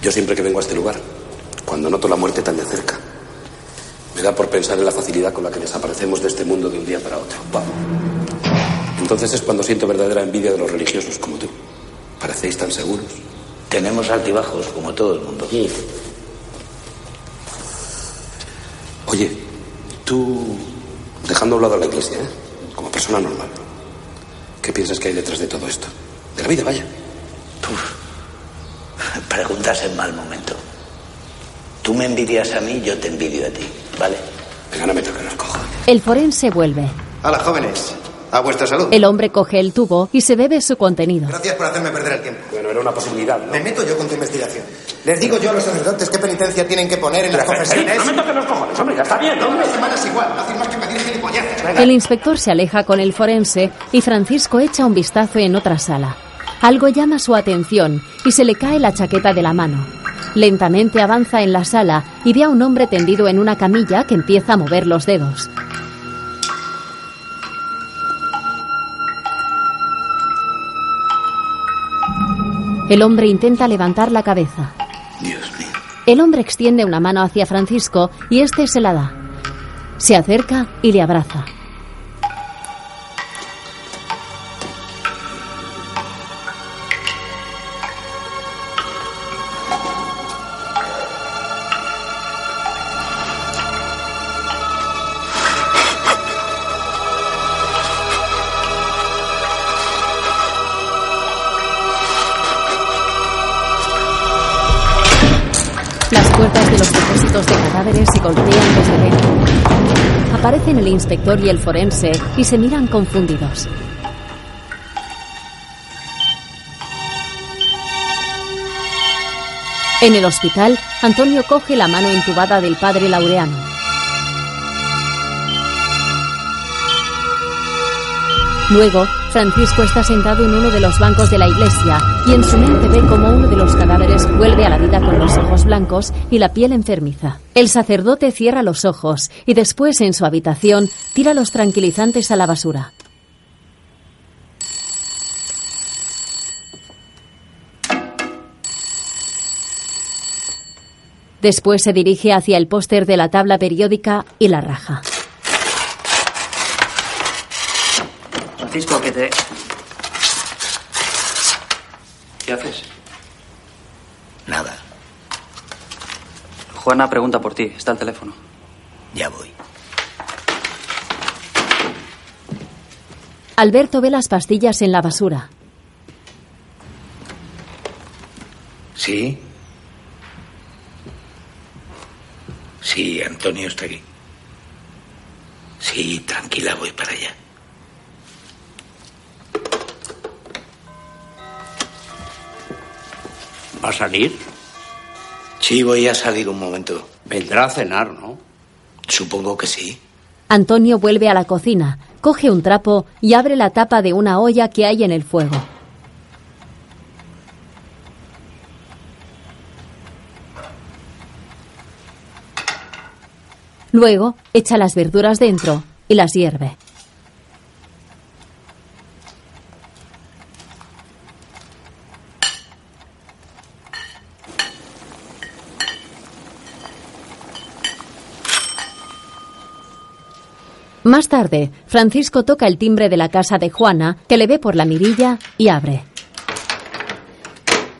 Yo siempre que vengo a este lugar, cuando noto la muerte tan de cerca, me da por pensar en la facilidad con la que desaparecemos de este mundo de un día para otro. Wow. Entonces es cuando siento verdadera envidia de los religiosos como tú. Parecéis tan seguros. Tenemos altibajos, como todo el mundo. Oye, tú, dejando a un lado a la iglesia, ¿eh? como persona normal, ¿qué piensas que hay detrás de todo esto? De la vida, vaya. Preguntas en mal momento. Tú me envidias a mí, yo te envidio a ti, ¿vale? Venga, no me toques los cojones. El forense vuelve. Hola, jóvenes. A vuestra salud. El hombre coge el tubo y se bebe su contenido. Gracias por hacerme perder el tiempo. Bueno, era una posibilidad, ¿no? Me meto yo con tu investigación. Les digo yo a los sacerdotes qué penitencia tienen que poner en las confesiones. No me toques los cojones, hombre, ya está bien, hombre. semanas igual. No hacen más que pedir gilipolleces. El inspector se aleja con el forense y Francisco echa un vistazo en otra sala. Algo llama su atención y se le cae la chaqueta de la mano. Lentamente avanza en la sala y ve a un hombre tendido en una camilla que empieza a mover los dedos. El hombre intenta levantar la cabeza. Dios mío. El hombre extiende una mano hacia Francisco y este se la da. Se acerca y le abraza. El inspector y el forense y se miran confundidos. En el hospital, Antonio coge la mano entubada del padre Laureano. Luego, Francisco está sentado en uno de los bancos de la iglesia y en su mente ve como uno de los cadáveres vuelve a la vida con los ojos blancos y la piel enfermiza. El sacerdote cierra los ojos y después en su habitación tira los tranquilizantes a la basura. Después se dirige hacia el póster de la tabla periódica y la raja. Francisco, que te... ¿Qué haces? Nada, Juana pregunta por ti. Está al teléfono. ya voy. Alberto ve las pastillas en la basura. ¿Sí? Sí, Antonio está aquí. Sí, tranquila, voy para allá. ¿Va a salir? Sí, voy a salir un momento. Vendrá a cenar, ¿no? Supongo que sí. Antonio vuelve a la cocina, coge un trapo y abre la tapa de una olla que hay en el fuego. Luego echa las verduras dentro y las hierve. Más tarde, Francisco toca el timbre de la casa de Juana, que le ve por la mirilla y abre.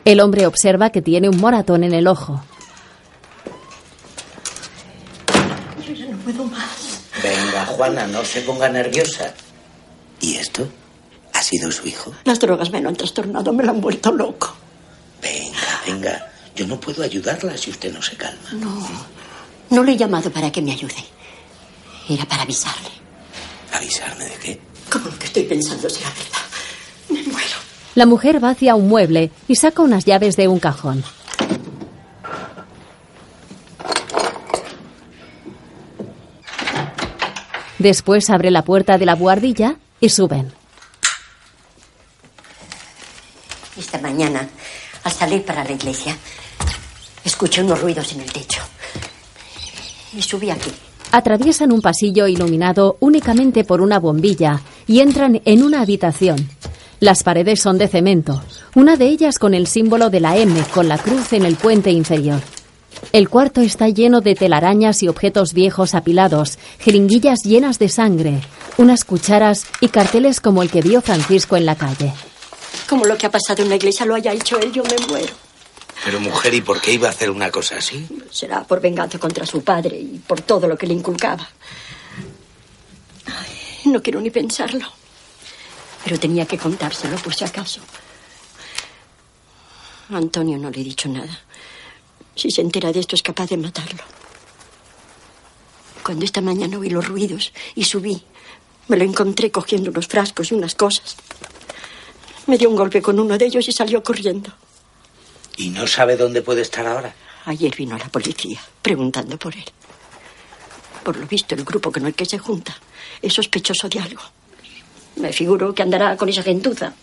El hombre observa que tiene un moratón en el ojo. Yo ya no puedo más. Venga, Juana, no se ponga nerviosa. ¿Y esto? ¿Ha sido su hijo? Las drogas me lo han trastornado, me lo han vuelto loco. Venga, venga. Yo no puedo ayudarla si usted no se calma. No, no le he llamado para que me ayude. Era para avisarle. ¿Avisarme de qué? Como lo que estoy pensando sea verdad. Me muero. La mujer va hacia un mueble y saca unas llaves de un cajón. Después abre la puerta de la buhardilla y suben. Esta mañana, al salir para la iglesia, escuché unos ruidos en el techo. Y subí aquí. Atraviesan un pasillo iluminado únicamente por una bombilla y entran en una habitación. Las paredes son de cemento, una de ellas con el símbolo de la M con la cruz en el puente inferior. El cuarto está lleno de telarañas y objetos viejos apilados, jeringuillas llenas de sangre, unas cucharas y carteles como el que vio Francisco en la calle. Como lo que ha pasado en la iglesia lo haya hecho él, yo me muero. Pero mujer, ¿y por qué iba a hacer una cosa así? Será por venganza contra su padre y por todo lo que le inculcaba. No quiero ni pensarlo. Pero tenía que contárselo por si acaso. A Antonio no le he dicho nada. Si se entera de esto es capaz de matarlo. Cuando esta mañana oí los ruidos y subí, me lo encontré cogiendo unos frascos y unas cosas. Me dio un golpe con uno de ellos y salió corriendo. ¿Y no sabe dónde puede estar ahora? Ayer vino la policía preguntando por él. Por lo visto, el grupo con el que se junta es sospechoso de algo. Me figuro que andará con esa gentuza,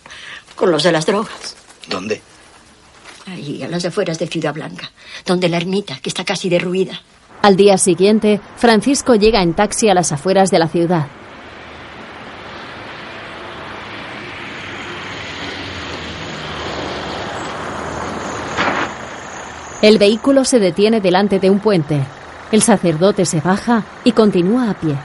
con los de las drogas. ¿Dónde? Ahí, a las afueras de Ciudad Blanca, donde la ermita, que está casi derruida. Al día siguiente, Francisco llega en taxi a las afueras de la ciudad. El vehículo se detiene delante de un puente. El sacerdote se baja y continúa a pie.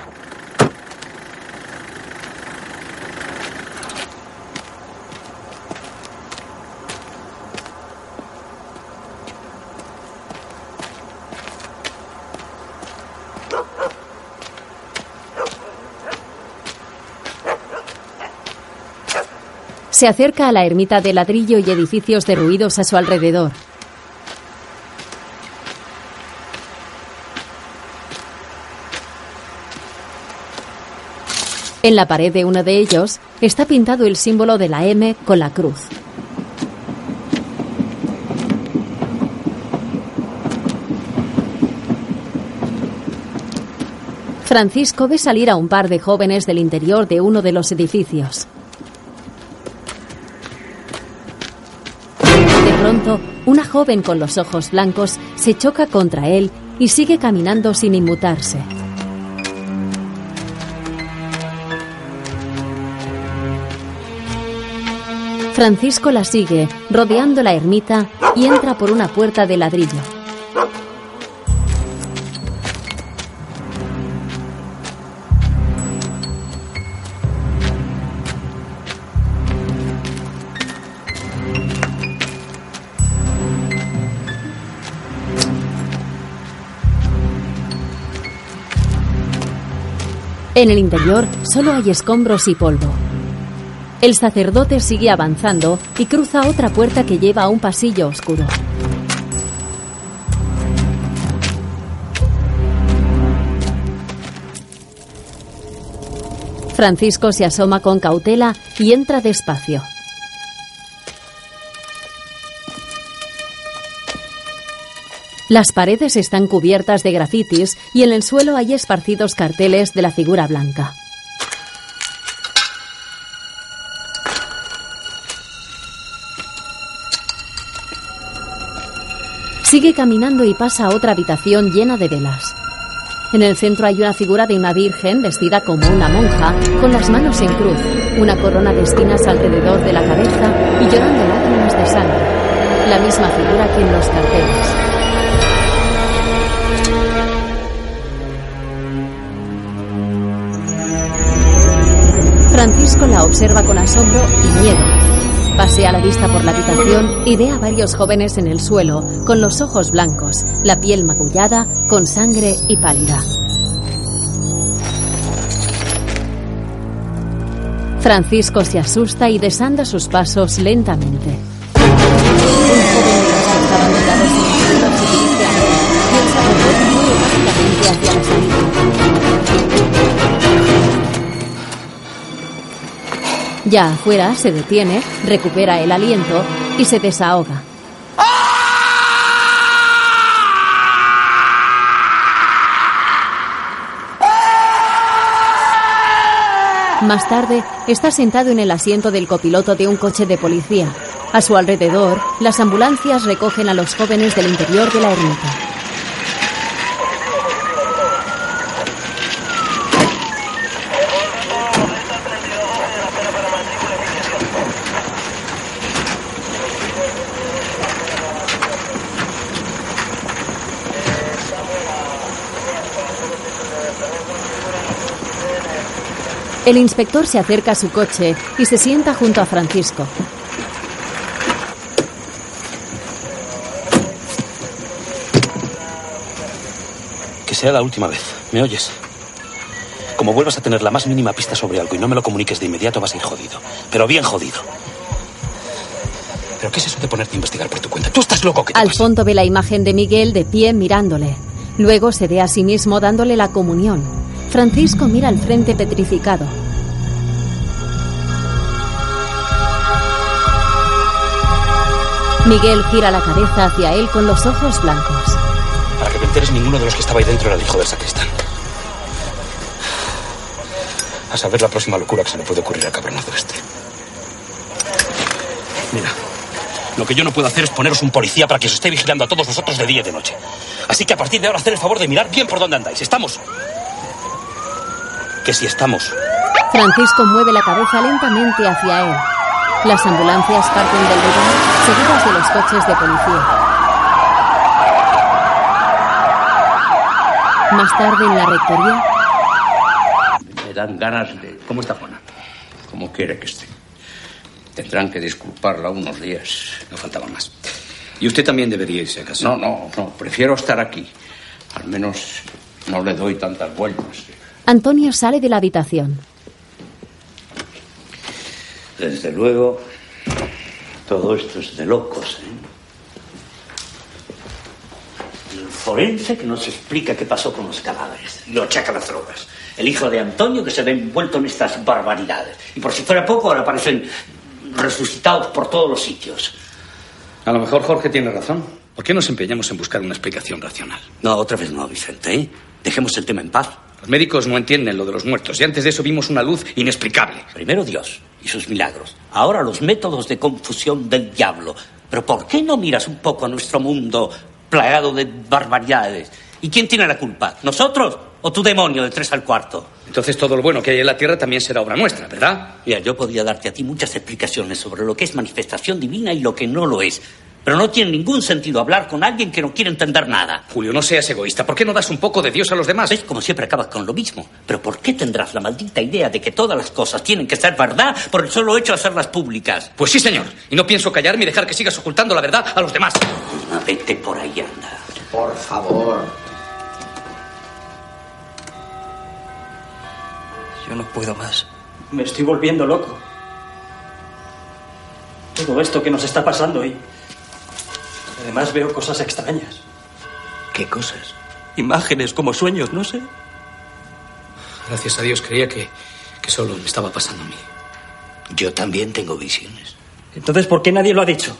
Se acerca a la ermita de ladrillo y edificios derruidos a su alrededor. En la pared de uno de ellos está pintado el símbolo de la M con la cruz. Francisco ve salir a un par de jóvenes del interior de uno de los edificios. De pronto, una joven con los ojos blancos se choca contra él y sigue caminando sin inmutarse. Francisco la sigue, rodeando la ermita, y entra por una puerta de ladrillo. En el interior solo hay escombros y polvo. El sacerdote sigue avanzando y cruza otra puerta que lleva a un pasillo oscuro. Francisco se asoma con cautela y entra despacio. Las paredes están cubiertas de grafitis y en el suelo hay esparcidos carteles de la figura blanca. Sigue caminando y pasa a otra habitación llena de velas. En el centro hay una figura de una virgen vestida como una monja, con las manos en cruz, una corona de espinas alrededor de la cabeza y llorando lágrimas de sangre. La misma figura que en los carteles. Francisco la observa con asombro y miedo. Pasea la vista por la habitación y ve a varios jóvenes en el suelo, con los ojos blancos, la piel magullada, con sangre y pálida. Francisco se asusta y desanda sus pasos lentamente. Ya afuera se detiene, recupera el aliento y se desahoga. Más tarde, está sentado en el asiento del copiloto de un coche de policía. A su alrededor, las ambulancias recogen a los jóvenes del interior de la ermita. El inspector se acerca a su coche y se sienta junto a Francisco. Que sea la última vez. ¿Me oyes? Como vuelvas a tener la más mínima pista sobre algo y no me lo comuniques de inmediato, vas a ir jodido. Pero bien jodido. ¿Pero qué es eso de ponerte a investigar por tu cuenta? Tú estás loco. ¿qué te Al pasa? fondo ve la imagen de Miguel de pie mirándole. Luego se ve a sí mismo dándole la comunión. Francisco mira al frente petrificado. Miguel gira la cabeza hacia él con los ojos blancos. Para que te enteres, ninguno de los que estaba ahí dentro era el hijo del sacristán. A saber la próxima locura que se le puede ocurrir al cabronazo este. Mira, lo que yo no puedo hacer es poneros un policía para que os esté vigilando a todos vosotros de día y de noche. Así que a partir de ahora, hacer el favor de mirar bien por dónde andáis. ¿Estamos? Que si estamos. Francisco mueve la cabeza lentamente hacia él. Las ambulancias parten del lugar, seguidas de los coches de policía. Más tarde, en la rectoría, Me dan ganas de... ¿Cómo está Juana? Como quiere que esté. Tendrán que disculparla unos días. No faltaba más. Y usted también debería irse a casa. No, no, no. Prefiero estar aquí. Al menos no le doy tantas vueltas. Antonio sale de la habitación. Desde luego, todo esto es de locos. ¿eh? El forense que nos explica qué pasó con los cadáveres. Lo achaca las drogas. El hijo de Antonio que se ve envuelto en estas barbaridades. Y por si fuera poco, ahora aparecen resucitados por todos los sitios. A lo mejor Jorge tiene razón. ¿Por qué nos empeñamos en buscar una explicación racional? No, otra vez no, Vicente. ¿eh? Dejemos el tema en paz. Los médicos no entienden lo de los muertos y antes de eso vimos una luz inexplicable. Primero Dios y sus milagros. Ahora los métodos de confusión del diablo. Pero ¿por qué no miras un poco a nuestro mundo plagado de barbaridades? ¿Y quién tiene la culpa? ¿Nosotros o tu demonio de tres al cuarto? Entonces todo lo bueno que hay en la tierra también será obra nuestra, ¿verdad? Mira, yo podría darte a ti muchas explicaciones sobre lo que es manifestación divina y lo que no lo es. Pero no tiene ningún sentido hablar con alguien que no quiere entender nada. Julio, no seas egoísta. ¿Por qué no das un poco de Dios a los demás? ¿Ves? Como siempre acabas con lo mismo. Pero ¿por qué tendrás la maldita idea de que todas las cosas tienen que ser verdad por el solo hecho de hacerlas públicas? Pues sí, señor. Y no pienso callarme y dejar que sigas ocultando la verdad a los demás. Ah, Vete por ahí, anda. Por favor. Yo no puedo más. Me estoy volviendo loco. Todo esto que nos está pasando y... Además veo cosas extrañas. ¿Qué cosas? Imágenes como sueños, no sé. Gracias a Dios creía que, que solo me estaba pasando a mí. Yo también tengo visiones. Entonces, ¿por qué nadie lo ha dicho?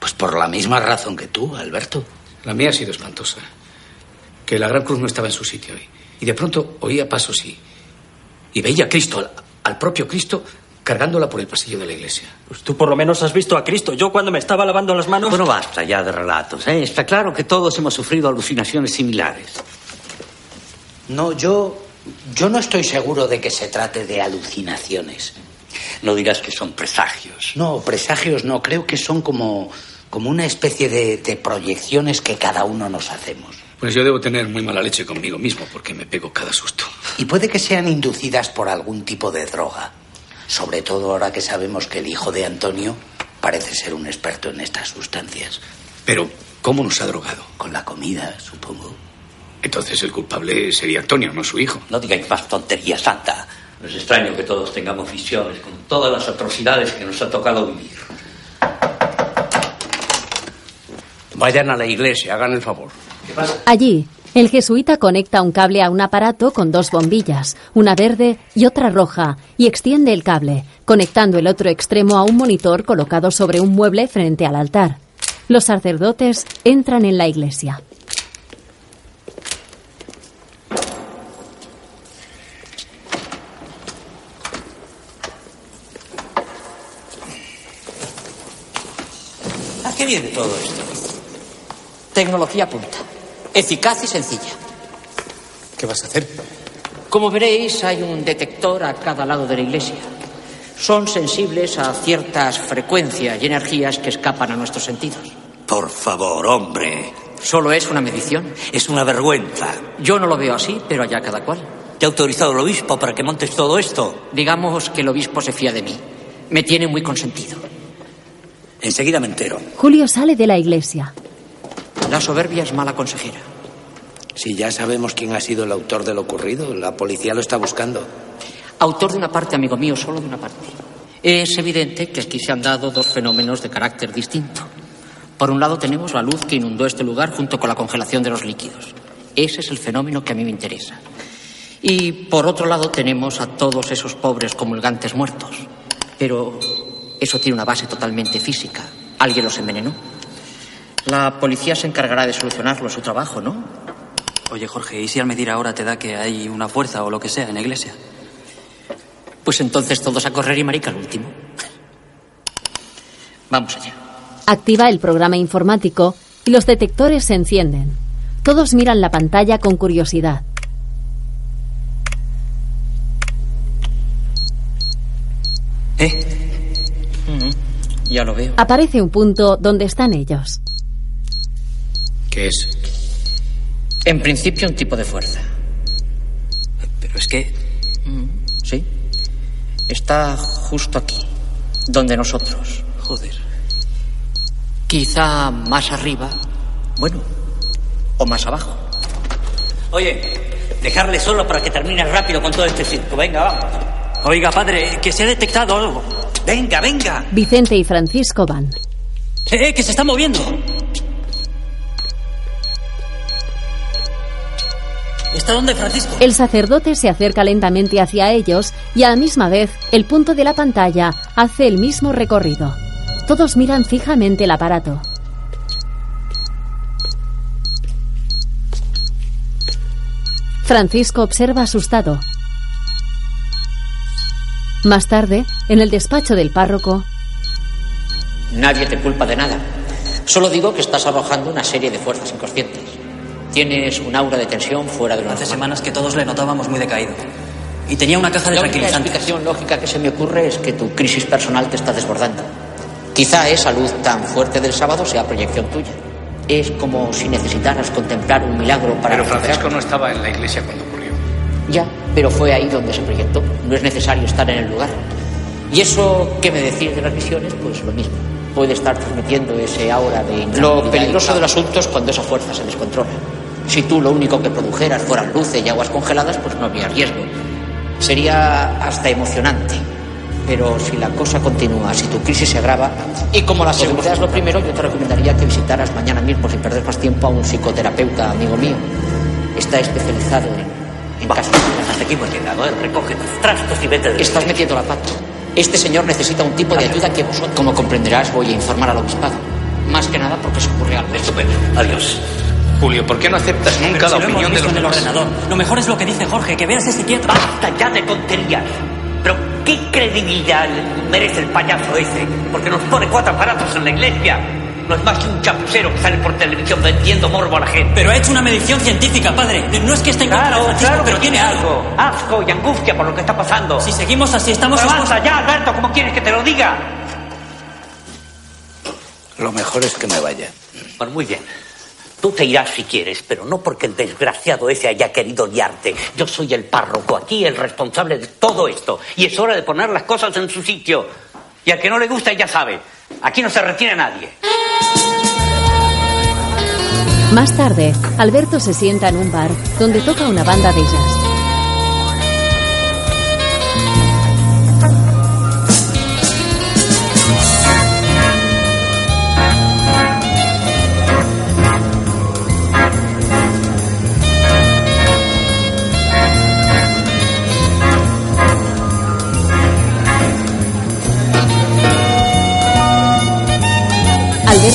Pues por la misma razón que tú, Alberto. La mía ha sido espantosa. Que la Gran Cruz no estaba en su sitio hoy. Y de pronto oía pasos y, y veía a Cristo, al, al propio Cristo, cargándola por el pasillo de la iglesia. Pues tú por lo menos has visto a Cristo. Yo cuando me estaba lavando las manos... Bueno, basta ya de relatos, ¿eh? Está claro que todos hemos sufrido alucinaciones similares. No, yo. Yo no estoy seguro de que se trate de alucinaciones. No dirás que son presagios. No, presagios no. Creo que son como. como una especie de, de proyecciones que cada uno nos hacemos. Pues yo debo tener muy mala leche conmigo mismo porque me pego cada susto. Y puede que sean inducidas por algún tipo de droga. Sobre todo ahora que sabemos que el hijo de Antonio parece ser un experto en estas sustancias. Pero, ¿cómo nos ha drogado? Con la comida, supongo. Entonces el culpable sería Antonio, no su hijo. No digáis más tonterías, Santa. No es extraño que todos tengamos visiones con todas las atrocidades que nos ha tocado vivir. Vayan a la iglesia, hagan el favor. ¿Qué pasa? Allí, el jesuita conecta un cable a un aparato con dos bombillas, una verde y otra roja, y extiende el cable, conectando el otro extremo a un monitor colocado sobre un mueble frente al altar. Los sacerdotes entran en la iglesia. ¿A qué viene todo esto? Tecnología punta. Eficaz y sencilla. ¿Qué vas a hacer? Como veréis, hay un detector a cada lado de la iglesia. Son sensibles a ciertas frecuencias y energías que escapan a nuestros sentidos. Por favor, hombre. Solo es una medición. Es una vergüenza. Yo no lo veo así, pero allá cada cual. ¿Te ha autorizado el obispo para que montes todo esto? Digamos que el obispo se fía de mí. Me tiene muy consentido. Enseguida me entero. Julio sale de la iglesia. La soberbia es mala consejera. Si ya sabemos quién ha sido el autor de lo ocurrido, la policía lo está buscando. Autor de una parte, amigo mío, solo de una parte. Es evidente que aquí se han dado dos fenómenos de carácter distinto. Por un lado tenemos la luz que inundó este lugar junto con la congelación de los líquidos. Ese es el fenómeno que a mí me interesa. Y por otro lado tenemos a todos esos pobres comulgantes muertos. Pero eso tiene una base totalmente física. Alguien los envenenó. La policía se encargará de solucionarlo, su trabajo, ¿no? Oye, Jorge, ¿y si al medir ahora te da que hay una fuerza o lo que sea en la iglesia? Pues entonces todos a correr y marica al último. Vamos allá. Activa el programa informático y los detectores se encienden. Todos miran la pantalla con curiosidad. ¿Eh? ya lo veo. Aparece un punto donde están ellos. ¿Qué es? En principio un tipo de fuerza. Pero es que... Sí. Está justo aquí, donde nosotros. Joder. Quizá más arriba, bueno, o más abajo. Oye, dejarle solo para que termine rápido con todo este circo. Venga, vamos. Oiga, padre, que se ha detectado algo. Venga, venga. Vicente y Francisco van. ¡Eh, que se está moviendo! ¿Está dónde, Francisco? El sacerdote se acerca lentamente hacia ellos y a la misma vez el punto de la pantalla hace el mismo recorrido. Todos miran fijamente el aparato. Francisco observa asustado. Más tarde, en el despacho del párroco, Nadie te culpa de nada. Solo digo que estás arrojando una serie de fuerzas inconscientes. Tienes un aura de tensión fuera de lo Hace normal. semanas que todos le notábamos muy decaído. Y tenía una caja de La única tranquilizantes. explicación lógica que se me ocurre es que tu crisis personal te está desbordando. Quizá esa luz tan fuerte del sábado sea proyección tuya. Es como si necesitaras contemplar un milagro para Pero Francisco no estaba en la iglesia cuando ocurrió. Ya, pero fue ahí donde se proyectó. No es necesario estar en el lugar. Y eso que me decís de las visiones, pues lo mismo. Puede estar transmitiendo ese aura de Lo peligroso del asunto es cuando esa fuerza se descontrola. Si tú lo único que produjeras fueran luces y aguas congeladas, pues no habría riesgo. Sería hasta emocionante. Pero si la cosa continúa, si tu crisis se agrava, y como la seguridad es lo primero, yo te recomendaría que visitaras mañana mismo, sin perder más tiempo, a un psicoterapeuta amigo mío. Está especializado en, en casos. Hasta aquí hemos llegado, ¿eh? Recoge tus trastos y vete de... Estás metiendo la pata. Este señor necesita un tipo de ayuda que vosotros, como comprenderás, voy a informar al obispado. Más que nada porque se ocurre algo. Estupendo. Adiós. Julio, ¿por qué no aceptas nunca Pero la si lo hemos opinión de los en el ordenador. Lo mejor es lo que dice Jorge, que veas ese quieto. Basta ya de tonterías. Pero ¿qué credibilidad merece el payaso ese? Porque nos pone cuatro aparatos en la iglesia. No es más que un chapucero que sale por televisión vendiendo morbo a la gente. Pero ha hecho una medición científica, padre. No es que esté en contra Claro, Francisco, claro, pero tiene algo. Asco y angustia por lo que está pasando. Si seguimos así, estamos Pero expuestos- ya, Alberto, ¿cómo quieres que te lo diga? Lo mejor es que me vaya. Bueno, muy bien. Tú te irás si quieres, pero no porque el desgraciado ese haya querido liarte. Yo soy el párroco aquí, el responsable de todo esto. Y es hora de poner las cosas en su sitio. Y al que no le gusta ya sabe. Aquí no se retiene nadie. Más tarde, Alberto se sienta en un bar donde toca una banda de jazz.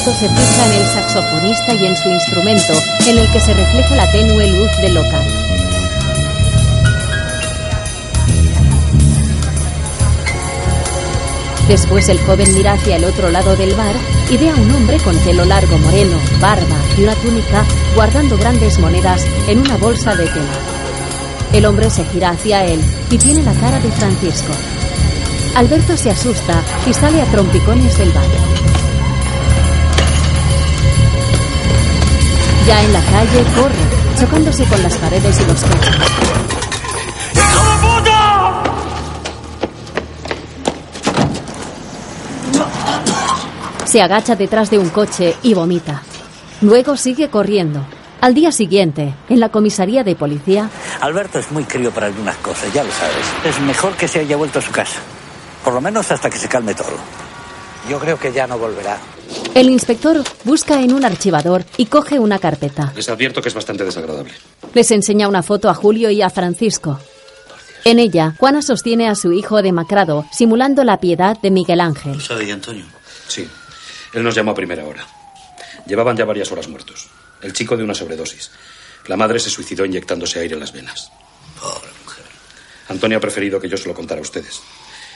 Se fija en el saxofonista y en su instrumento, en el que se refleja la tenue luz del local. Después el joven mira hacia el otro lado del bar y ve a un hombre con pelo largo moreno, barba y una túnica guardando grandes monedas en una bolsa de tela. El hombre se gira hacia él y tiene la cara de Francisco. Alberto se asusta y sale a trompicones del bar. Ya en la calle corre, chocándose con las paredes y los coches. Se agacha detrás de un coche y vomita. Luego sigue corriendo. Al día siguiente, en la comisaría de policía, Alberto es muy crío para algunas cosas, ya lo sabes. Es mejor que se haya vuelto a su casa. Por lo menos hasta que se calme todo. Yo creo que ya no volverá. El inspector busca en un archivador y coge una carpeta. Les advierto que es bastante desagradable. Les enseña una foto a Julio y a Francisco. En ella, Juana sostiene a su hijo demacrado, simulando la piedad de Miguel Ángel. ¿Sabe de Antonio? Sí. Él nos llamó a primera hora. Llevaban ya varias horas muertos. El chico de una sobredosis. La madre se suicidó inyectándose aire en las venas. Pobre mujer. Antonio ha preferido que yo se lo contara a ustedes.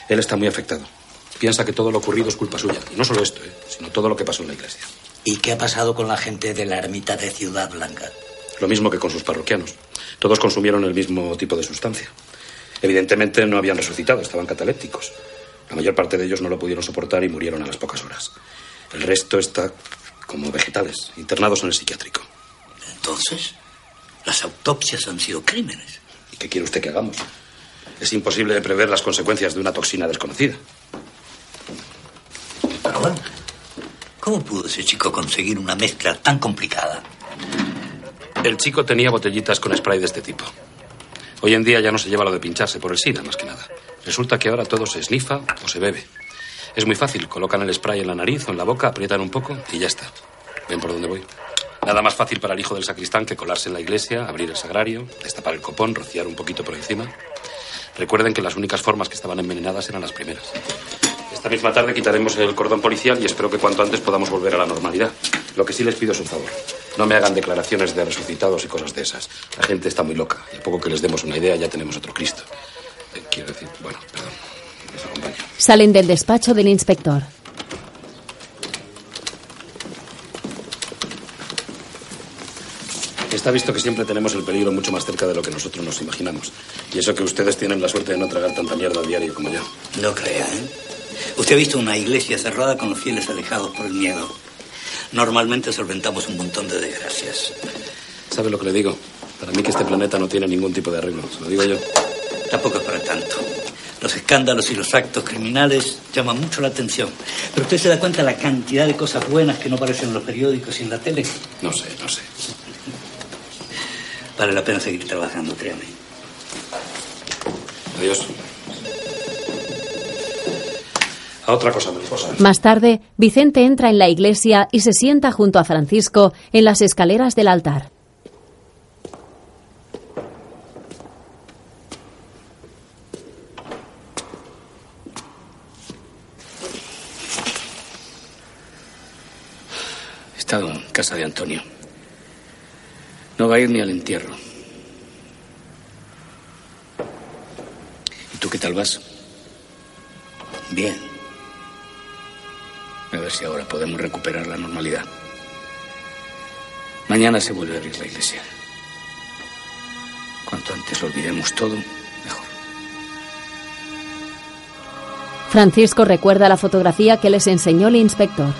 Él está muy afectado. Piensa que todo lo ocurrido es culpa suya. Y no solo esto, ¿eh? sino todo lo que pasó en la iglesia. ¿Y qué ha pasado con la gente de la ermita de Ciudad Blanca? Lo mismo que con sus parroquianos. Todos consumieron el mismo tipo de sustancia. Evidentemente no habían resucitado, estaban catalépticos. La mayor parte de ellos no lo pudieron soportar y murieron a las pocas horas. El resto está como vegetales, internados en el psiquiátrico. Entonces, las autopsias han sido crímenes. ¿Y qué quiere usted que hagamos? Es imposible prever las consecuencias de una toxina desconocida. ¿Cómo pudo ese chico conseguir una mezcla tan complicada? El chico tenía botellitas con spray de este tipo. Hoy en día ya no se lleva lo de pincharse por el SIDA, más que nada. Resulta que ahora todo se snifa o se bebe. Es muy fácil, colocan el spray en la nariz o en la boca, aprietan un poco y ya está. ¿Ven por dónde voy? Nada más fácil para el hijo del sacristán que colarse en la iglesia, abrir el sagrario, destapar el copón, rociar un poquito por encima. Recuerden que las únicas formas que estaban envenenadas eran las primeras. Esta misma tarde quitaremos el cordón policial y espero que cuanto antes podamos volver a la normalidad. Lo que sí les pido es un favor. No me hagan declaraciones de resucitados y cosas de esas. La gente está muy loca y a poco que les demos una idea ya tenemos otro Cristo. Eh, quiero decir, bueno, perdón. Les acompaño. Salen del despacho del inspector. Está visto que siempre tenemos el peligro mucho más cerca de lo que nosotros nos imaginamos. Y eso que ustedes tienen la suerte de no tragar tanta mierda a diario como yo. No crea, ¿eh? Usted ha visto una iglesia cerrada con los fieles alejados por el miedo. Normalmente solventamos un montón de desgracias. ¿Sabe lo que le digo? Para mí que este planeta no tiene ningún tipo de arreglo. Se lo digo yo. Tampoco es para tanto. Los escándalos y los actos criminales llaman mucho la atención. Pero usted se da cuenta de la cantidad de cosas buenas que no aparecen en los periódicos y en la tele. No sé, no sé. Vale la pena seguir trabajando, créame. Adiós. A otra cosa, mariposa. Más tarde, Vicente entra en la iglesia y se sienta junto a Francisco en las escaleras del altar. He estado en casa de Antonio. No va a ir ni al entierro. ¿Y tú qué tal vas? Bien. A ver si ahora podemos recuperar la normalidad. Mañana se vuelve a abrir la iglesia. Cuanto antes lo olvidemos todo, Francisco recuerda la fotografía que les enseñó el inspector.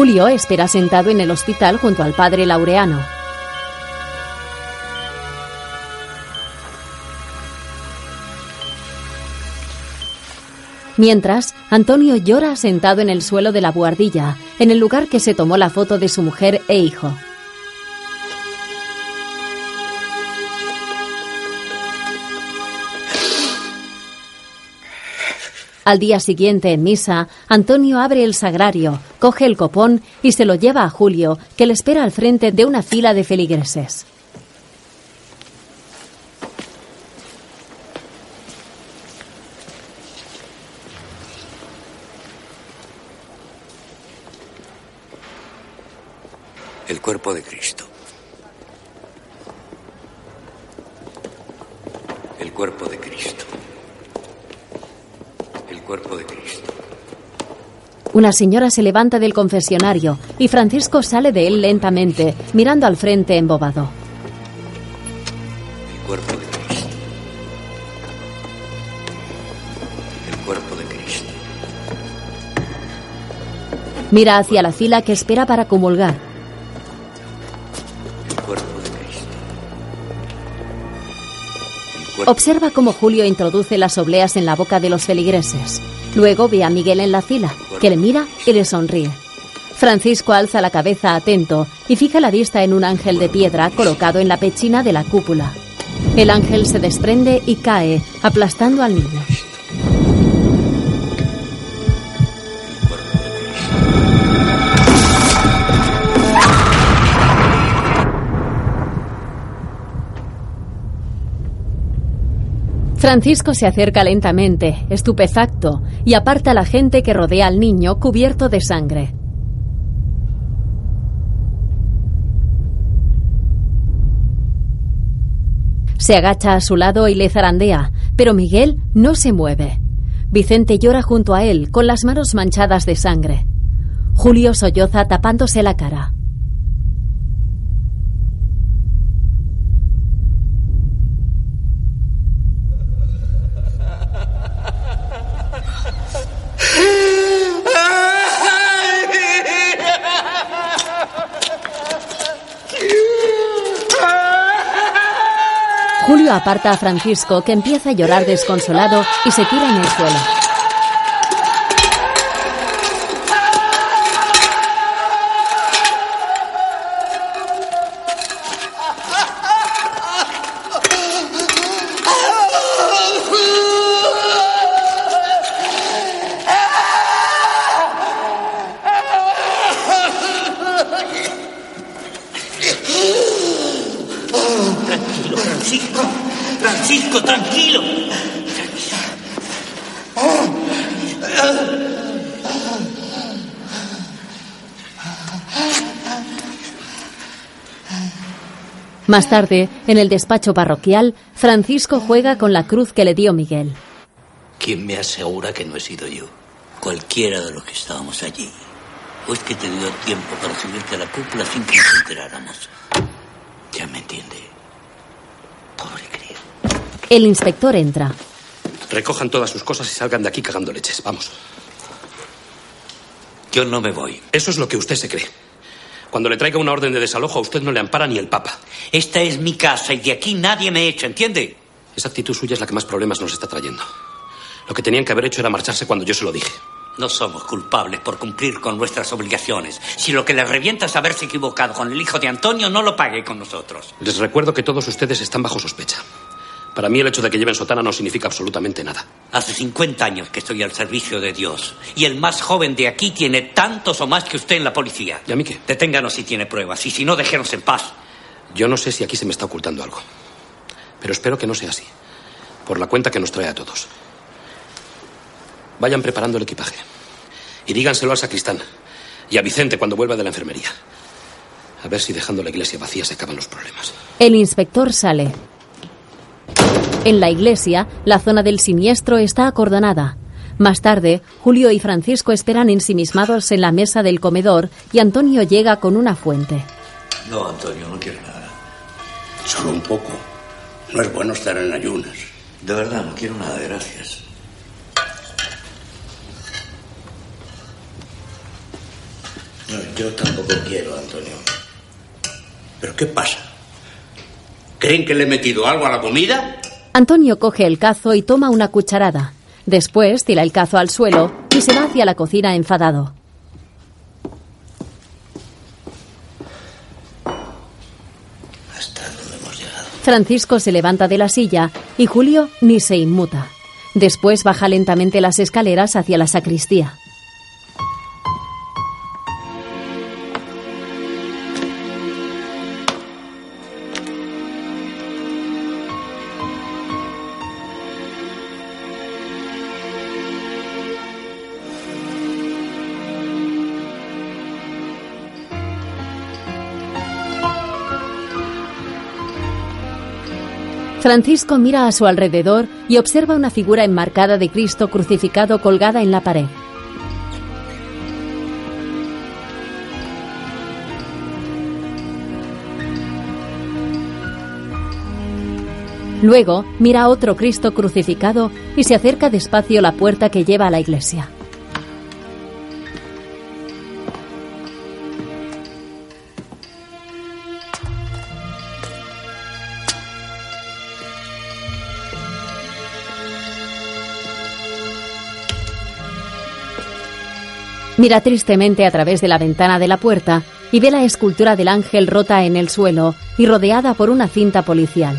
Julio espera sentado en el hospital junto al padre Laureano. Mientras, Antonio llora sentado en el suelo de la buhardilla, en el lugar que se tomó la foto de su mujer e hijo. Al día siguiente, en misa, Antonio abre el sagrario, coge el copón y se lo lleva a Julio, que le espera al frente de una fila de feligreses. El cuerpo de Cristo. El cuerpo de Cristo. El cuerpo de Cristo. Una señora se levanta del confesionario y Francisco sale de él lentamente, mirando al frente embobado. El cuerpo de Cristo. El cuerpo de Cristo. Mira hacia la fila que espera para comulgar. El cuerpo de Cristo. Observa cómo Julio introduce las obleas en la boca de los feligreses. Luego ve a Miguel en la fila, que le mira y le sonríe. Francisco alza la cabeza atento y fija la vista en un ángel de piedra colocado en la pechina de la cúpula. El ángel se desprende y cae, aplastando al niño. Francisco se acerca lentamente, estupefacto, y aparta a la gente que rodea al niño cubierto de sangre. Se agacha a su lado y le zarandea, pero Miguel no se mueve. Vicente llora junto a él, con las manos manchadas de sangre. Julio solloza tapándose la cara. Aparta a Francisco, que empieza a llorar desconsolado y se tira en el suelo. Más tarde, en el despacho parroquial, Francisco juega con la cruz que le dio Miguel. ¿Quién me asegura que no he sido yo? Cualquiera de los que estábamos allí. ¿O es que te dio tiempo para subirte a la cúpula sin que nos enteráramos? Ya me entiende. El inspector entra. Recojan todas sus cosas y salgan de aquí cagando leches. Vamos. Yo no me voy. Eso es lo que usted se cree. Cuando le traiga una orden de desalojo, a usted no le ampara ni el Papa. Esta es mi casa y de aquí nadie me echa, ¿entiende? Esa actitud suya es la que más problemas nos está trayendo. Lo que tenían que haber hecho era marcharse cuando yo se lo dije. No somos culpables por cumplir con nuestras obligaciones. Si lo que le revienta es haberse equivocado con el hijo de Antonio, no lo pague con nosotros. Les recuerdo que todos ustedes están bajo sospecha. Para mí el hecho de que lleven sotana no significa absolutamente nada. Hace 50 años que estoy al servicio de Dios. Y el más joven de aquí tiene tantos o más que usted en la policía. ¿Y a mí qué? Deténganos si tiene pruebas. Y si no, déjenos en paz. Yo no sé si aquí se me está ocultando algo. Pero espero que no sea así. Por la cuenta que nos trae a todos. Vayan preparando el equipaje. Y díganselo al sacristán. Y a Vicente cuando vuelva de la enfermería. A ver si dejando la iglesia vacía se acaban los problemas. El inspector sale. En la iglesia, la zona del siniestro está acordonada. Más tarde, Julio y Francisco esperan ensimismados en la mesa del comedor y Antonio llega con una fuente. No, Antonio, no quiero nada. Solo un poco. No es bueno estar en ayunas. De verdad, no quiero nada, gracias. No, yo tampoco quiero, Antonio. ¿Pero qué pasa? ¿Creen que le he metido algo a la comida? Antonio coge el cazo y toma una cucharada. Después tira el cazo al suelo y se va hacia la cocina enfadado. Francisco se levanta de la silla y Julio ni se inmuta. Después baja lentamente las escaleras hacia la sacristía. Francisco mira a su alrededor y observa una figura enmarcada de Cristo crucificado colgada en la pared. Luego mira otro Cristo crucificado y se acerca despacio la puerta que lleva a la iglesia. Mira tristemente a través de la ventana de la puerta y ve la escultura del ángel rota en el suelo y rodeada por una cinta policial.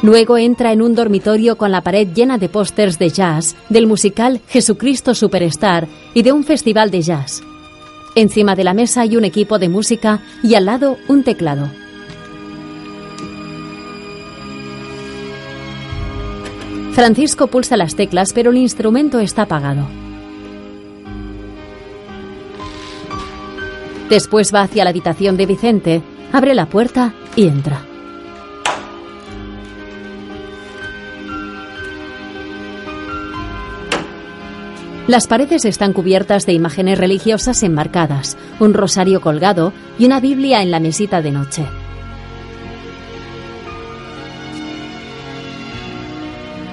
Luego entra en un dormitorio con la pared llena de pósters de jazz, del musical Jesucristo Superstar y de un festival de jazz. Encima de la mesa hay un equipo de música y al lado un teclado. Francisco pulsa las teclas, pero el instrumento está apagado. Después va hacia la habitación de Vicente, abre la puerta y entra. Las paredes están cubiertas de imágenes religiosas enmarcadas, un rosario colgado y una Biblia en la mesita de noche.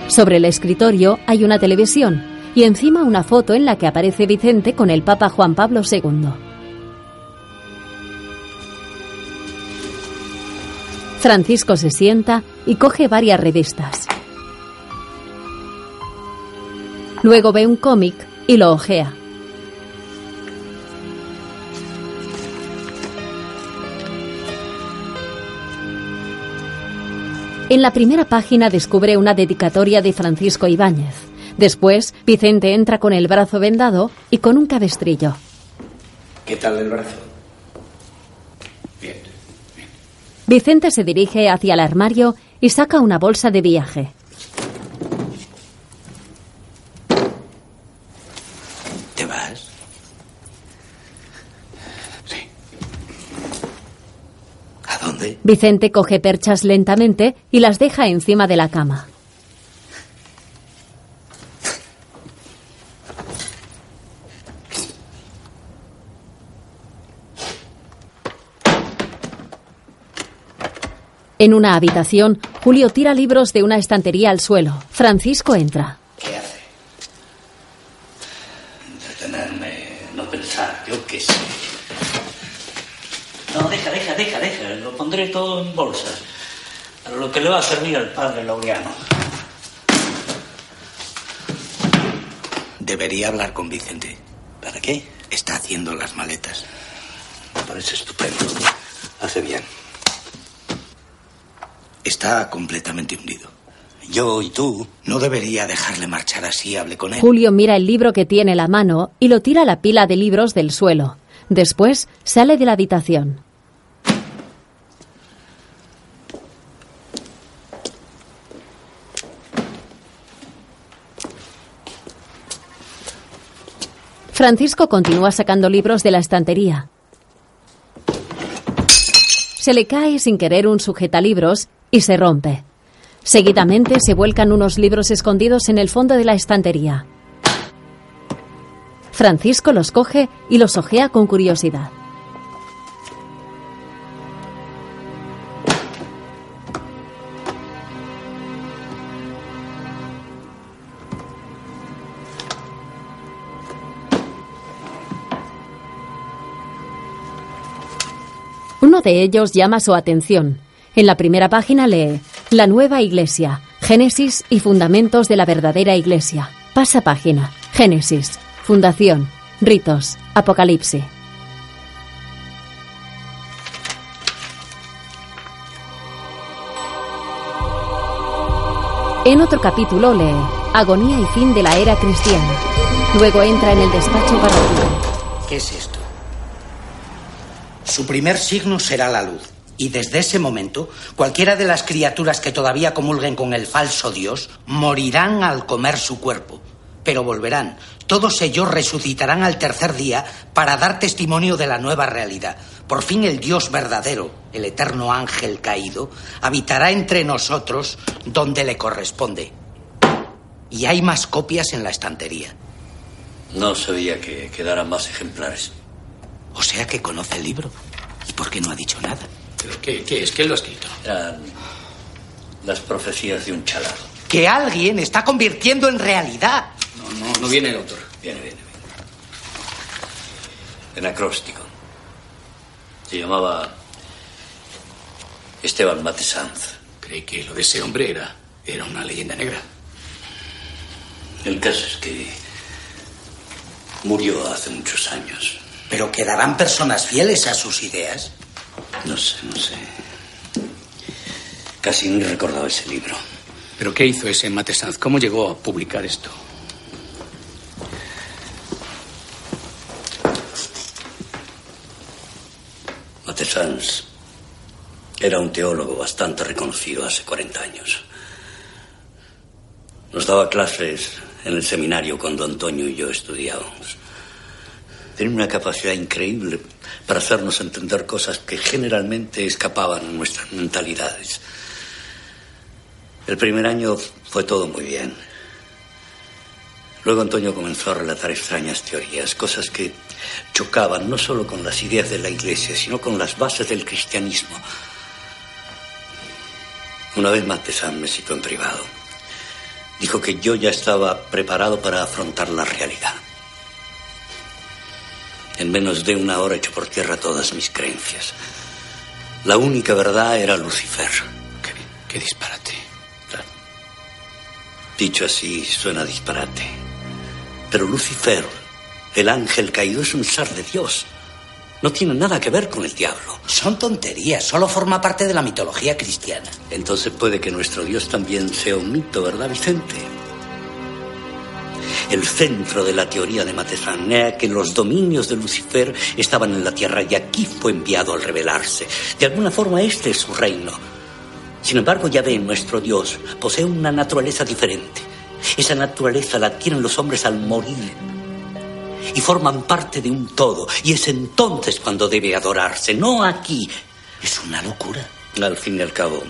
Sobre el escritorio hay una televisión y encima una foto en la que aparece Vicente con el Papa Juan Pablo II. Francisco se sienta y coge varias revistas. Luego ve un cómic y lo ojea. En la primera página descubre una dedicatoria de Francisco Ibáñez. Después, Vicente entra con el brazo vendado y con un cabestrillo. ¿Qué tal el brazo? Bien. Vicente se dirige hacia el armario y saca una bolsa de viaje. ¿Te vas? ¿A dónde? Vicente coge perchas lentamente y las deja encima de la cama. En una habitación, Julio tira libros de una estantería al suelo. Francisco entra. ¿Qué hace? Entretenerme, no pensar, yo qué sé. No, deja, deja, deja, deja. Lo pondré todo en bolsas. Para lo que le va a servir al padre Laureano. Debería hablar con Vicente. ¿Para qué? Está haciendo las maletas. Me parece estupendo. Hace bien. Está completamente hundido. Yo y tú. No debería dejarle marchar así, hable con él. Julio mira el libro que tiene en la mano y lo tira a la pila de libros del suelo. Después sale de la habitación. Francisco continúa sacando libros de la estantería. Se le cae sin querer un sujetalibros y se rompe. Seguidamente se vuelcan unos libros escondidos en el fondo de la estantería. Francisco los coge y los ojea con curiosidad. Uno de ellos llama su atención. En la primera página lee La nueva iglesia, Génesis y fundamentos de la verdadera iglesia. Pasa página. Génesis, fundación, ritos, apocalipsis. En otro capítulo lee Agonía y fin de la era cristiana. Luego entra en el despacho parroquial. ¿Qué es esto? Su primer signo será la luz. Y desde ese momento, cualquiera de las criaturas que todavía comulguen con el falso Dios morirán al comer su cuerpo. Pero volverán. Todos ellos resucitarán al tercer día para dar testimonio de la nueva realidad. Por fin el Dios verdadero, el eterno ángel caído, habitará entre nosotros donde le corresponde. Y hay más copias en la estantería. No sabía que quedaran más ejemplares. O sea que conoce el libro. ¿Y por qué no ha dicho nada? ¿Pero qué, qué es? ¿Quién lo ha escrito? Eran las profecías de un chalado. Que alguien está convirtiendo en realidad. No, no, no viene el autor. Viene, viene, viene. En acróstico. Se llamaba Esteban Matesanz. Creí que lo de ese hombre era, era una leyenda negra. El caso es que murió hace muchos años. ¿Pero quedarán personas fieles a sus ideas? No sé, no sé. Casi ni recordaba ese libro. ¿Pero qué hizo ese Matesanz? ¿Cómo llegó a publicar esto? Matesanz era un teólogo bastante reconocido hace 40 años. Nos daba clases en el seminario cuando Antonio y yo estudiábamos. Tenía una capacidad increíble para hacernos entender cosas que generalmente escapaban a nuestras mentalidades. El primer año fue todo muy bien. Luego Antonio comenzó a relatar extrañas teorías, cosas que chocaban no solo con las ideas de la Iglesia, sino con las bases del cristianismo. Una vez Matesán me citó en privado. Dijo que yo ya estaba preparado para afrontar la realidad. En menos de una hora echó por tierra todas mis creencias. La única verdad era Lucifer. Qué, qué disparate. Dicho así, suena disparate. Pero Lucifer, el ángel caído, es un ser de Dios. No tiene nada que ver con el diablo. Son tonterías, solo forma parte de la mitología cristiana. Entonces puede que nuestro Dios también sea un mito, ¿verdad, Vicente? El centro de la teoría de Matezán era que los dominios de Lucifer estaban en la tierra y aquí fue enviado al rebelarse. De alguna forma este es su reino. Sin embargo, ya nuestro Dios posee una naturaleza diferente. Esa naturaleza la adquieren los hombres al morir y forman parte de un todo. Y es entonces cuando debe adorarse, no aquí. Es una locura. Al fin y al cabo,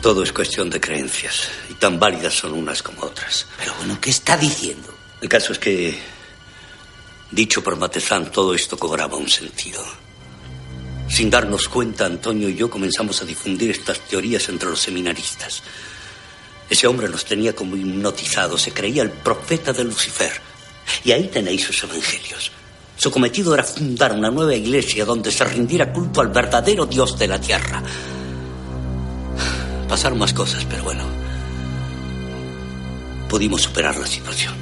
todo es cuestión de creencias. Y tan válidas son unas como otras. Pero bueno, ¿qué está diciendo? El caso es que, dicho por Matezán, todo esto cobraba un sentido. Sin darnos cuenta, Antonio y yo comenzamos a difundir estas teorías entre los seminaristas. Ese hombre nos tenía como hipnotizados, se creía el profeta de Lucifer. Y ahí tenéis sus evangelios. Su cometido era fundar una nueva iglesia donde se rindiera culto al verdadero Dios de la tierra. Pasaron más cosas, pero bueno. Pudimos superar la situación.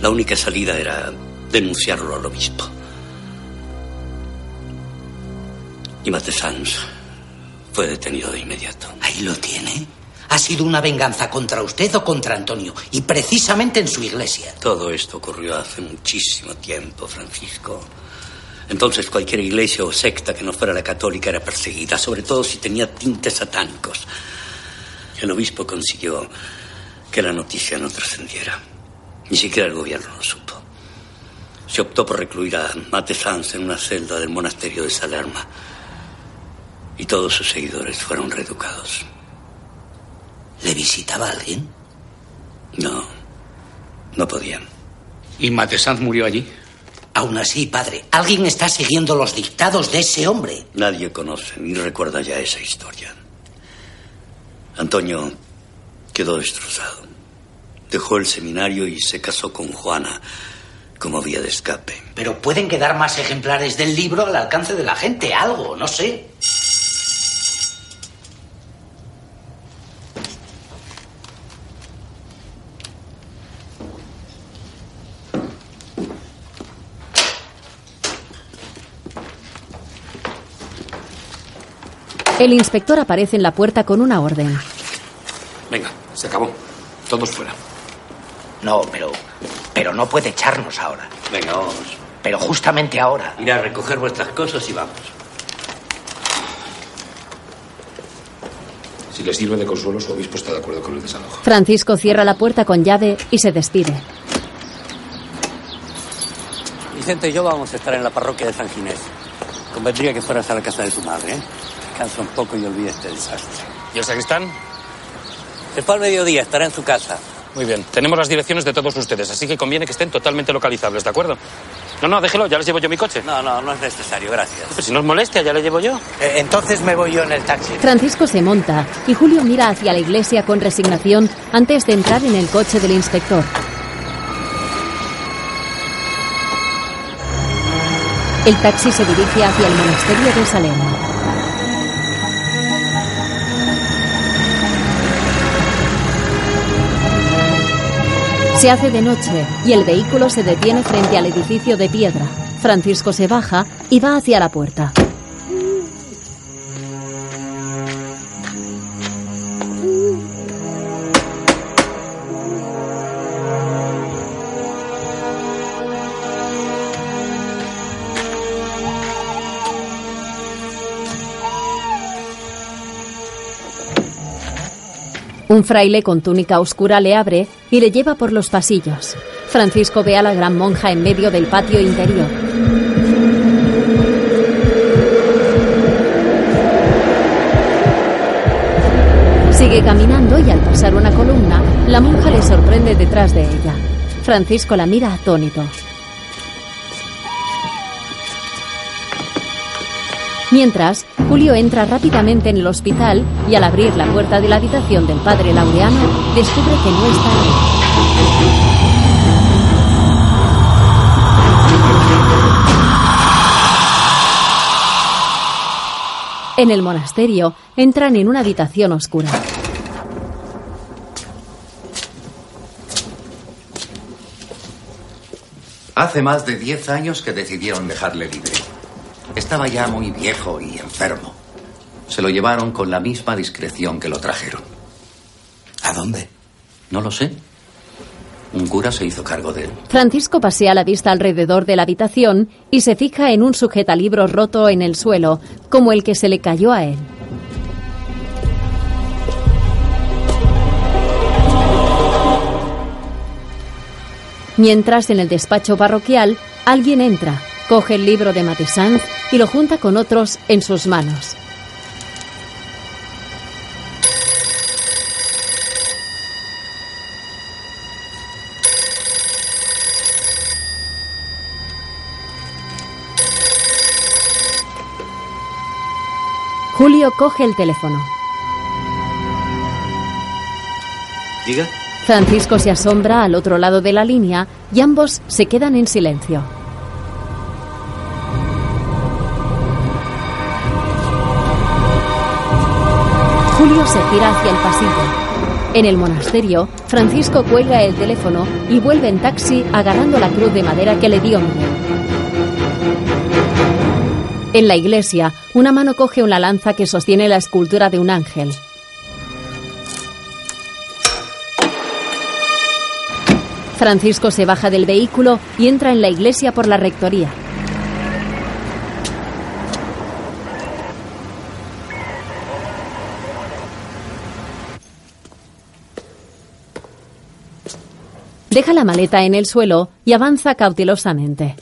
La única salida era denunciarlo al obispo. Y Matesans fue detenido de inmediato. Ahí lo tiene. ¿Ha sido una venganza contra usted o contra Antonio? Y precisamente en su iglesia. Todo esto ocurrió hace muchísimo tiempo, Francisco. Entonces cualquier iglesia o secta que no fuera la católica era perseguida, sobre todo si tenía tintes satánicos. El obispo consiguió que la noticia no trascendiera. Ni siquiera el gobierno lo supo. Se optó por recluir a Mate Sanz en una celda del monasterio de Salerma. Y todos sus seguidores fueron reeducados. ¿Le visitaba alguien? No, no podían. ¿Y Matesanz murió allí? Aún así, padre, alguien está siguiendo los dictados de ese hombre. Nadie conoce ni recuerda ya esa historia. Antonio quedó destrozado. Dejó el seminario y se casó con Juana, como vía de escape. Pero pueden quedar más ejemplares del libro al alcance de la gente, algo, no sé. El inspector aparece en la puerta con una orden. Venga, se acabó. Todos fuera. No, pero. Pero no puede echarnos ahora. Venga, vamos. Pero justamente ahora. Ir a recoger vuestras cosas y vamos. Si le sirve de consuelo, su obispo está de acuerdo con el desalojo. Francisco cierra la puerta con llave y se despide. Vicente y yo vamos a estar en la parroquia de San Ginés. Convendría que fueras a la casa de tu madre, ¿eh? Descansa un poco y olvida este desastre. ¿Y el sacristán? Fue al mediodía, estará en su casa. Muy bien. Tenemos las direcciones de todos ustedes, así que conviene que estén totalmente localizables, ¿de acuerdo? No, no, déjelo, ya les llevo yo mi coche. No, no, no es necesario, gracias. Pues si no os molestia, ya le llevo yo. Eh, entonces me voy yo en el taxi. Francisco se monta y Julio mira hacia la iglesia con resignación antes de entrar en el coche del inspector. El taxi se dirige hacia el monasterio de Salem. Se hace de noche y el vehículo se detiene frente al edificio de piedra. Francisco se baja y va hacia la puerta. Un fraile con túnica oscura le abre y le lleva por los pasillos. Francisco ve a la gran monja en medio del patio interior. Sigue caminando y al pasar una columna, la monja le sorprende detrás de ella. Francisco la mira atónito. Mientras, Julio entra rápidamente en el hospital y al abrir la puerta de la habitación del padre Laureano, descubre que no está ahí. En el monasterio, entran en una habitación oscura. Hace más de diez años que decidieron dejarle libre. Estaba ya muy viejo y enfermo. Se lo llevaron con la misma discreción que lo trajeron. ¿A dónde? No lo sé. Un cura se hizo cargo de él. Francisco pasea la vista alrededor de la habitación y se fija en un sujetalibro roto en el suelo, como el que se le cayó a él. Mientras en el despacho parroquial alguien entra, coge el libro de Matissant y lo junta con otros en sus manos. Julio coge el teléfono. Diga. Francisco se asombra al otro lado de la línea y ambos se quedan en silencio. Julio se gira hacia el pasillo. En el monasterio, Francisco cuelga el teléfono y vuelve en taxi agarrando la cruz de madera que le dio. En la iglesia, una mano coge una lanza que sostiene la escultura de un ángel. Francisco se baja del vehículo y entra en la iglesia por la rectoría. Deja la maleta en el suelo y avanza cautelosamente.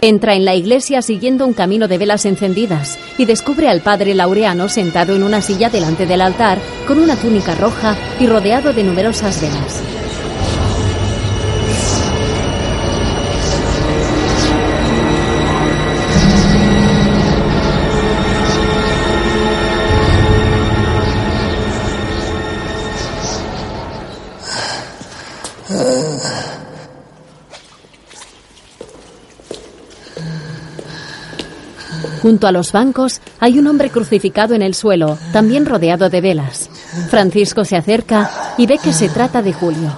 Entra en la iglesia siguiendo un camino de velas encendidas y descubre al padre Laureano sentado en una silla delante del altar con una túnica roja y rodeado de numerosas velas. Junto a los bancos hay un hombre crucificado en el suelo, también rodeado de velas. Francisco se acerca y ve que se trata de Julio.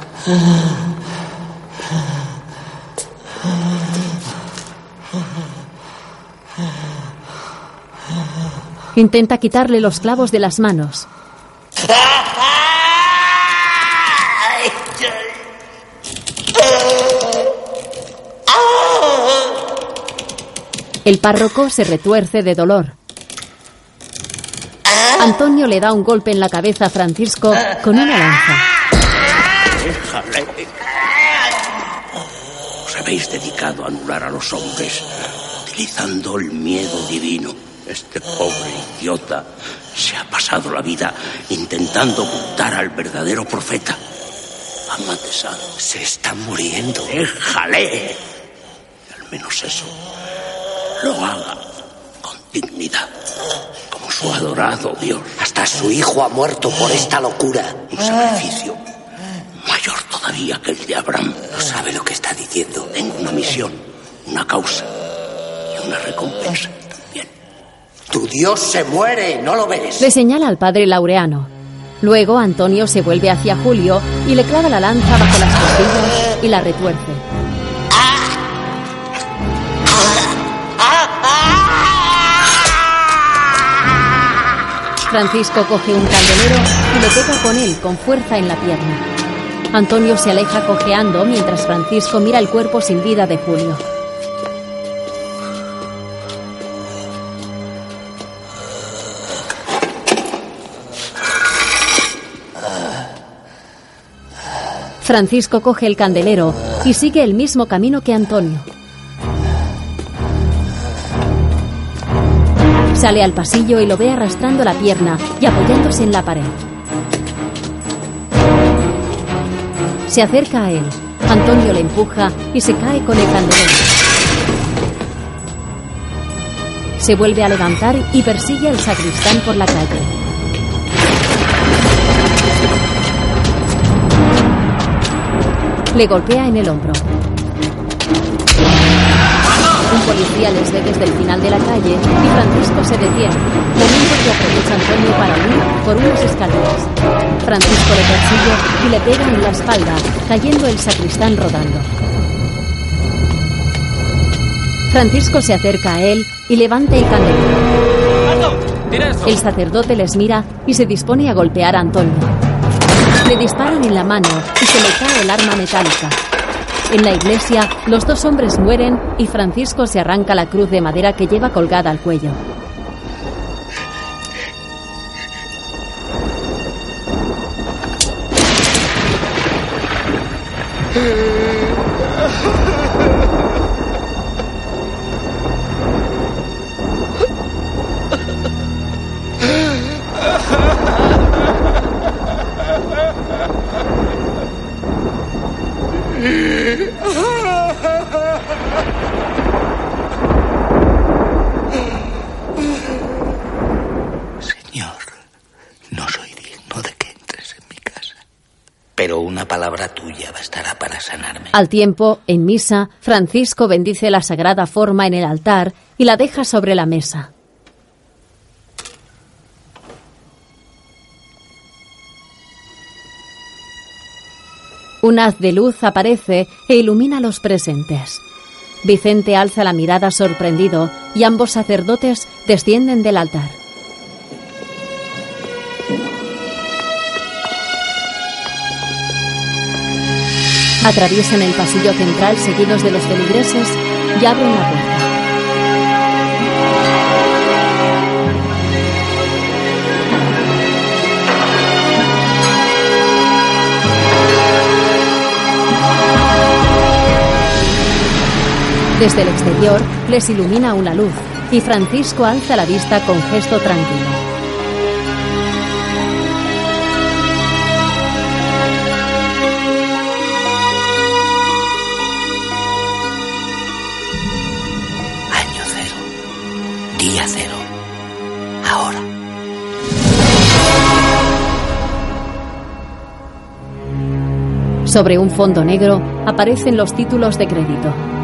Intenta quitarle los clavos de las manos. El párroco se retuerce de dolor. Antonio le da un golpe en la cabeza a Francisco con una lanza. Déjale. Os habéis dedicado a anular a los hombres utilizando el miedo divino. Este pobre idiota se ha pasado la vida intentando ocultar al verdadero profeta. Amatesán se está muriendo. Déjale. Al menos eso lo haga con dignidad, como su adorado Dios. Hasta su hijo ha muerto por esta locura. Un sacrificio mayor todavía que el de Abraham. No sabe lo que está diciendo. Tengo una misión, una causa y una recompensa. Tu Dios se muere, ¿no lo ves? Le señala al padre Laureano. Luego Antonio se vuelve hacia Julio y le clava la lanza bajo las costillas y la retuerce. Francisco coge un candelero y le pega con él con fuerza en la pierna. Antonio se aleja cojeando mientras Francisco mira el cuerpo sin vida de Julio. Francisco coge el candelero y sigue el mismo camino que Antonio. Sale al pasillo y lo ve arrastrando la pierna y apoyándose en la pared. Se acerca a él. Antonio le empuja y se cae con el candelero. Se vuelve a levantar y persigue al sacristán por la calle. Le golpea en el hombro. Un policía les ve desde el final de la calle y Francisco se detiene, momento que aprovecha Antonio para huir por unas escaleras. Francisco le persigue y le pega en la espalda, cayendo el sacristán rodando. Francisco se acerca a él y levanta el candelero. El sacerdote les mira y se dispone a golpear a Antonio. Le disparan en la mano y se le cae el arma metálica. En la iglesia, los dos hombres mueren y Francisco se arranca la cruz de madera que lleva colgada al cuello. Al tiempo, en misa, Francisco bendice la sagrada forma en el altar y la deja sobre la mesa. Un haz de luz aparece e ilumina a los presentes. Vicente alza la mirada sorprendido y ambos sacerdotes descienden del altar. Atraviesan el pasillo central seguidos de los feligreses y abren la puerta. Desde el exterior les ilumina una luz y Francisco alza la vista con gesto tranquilo. Sobre un fondo negro aparecen los títulos de crédito.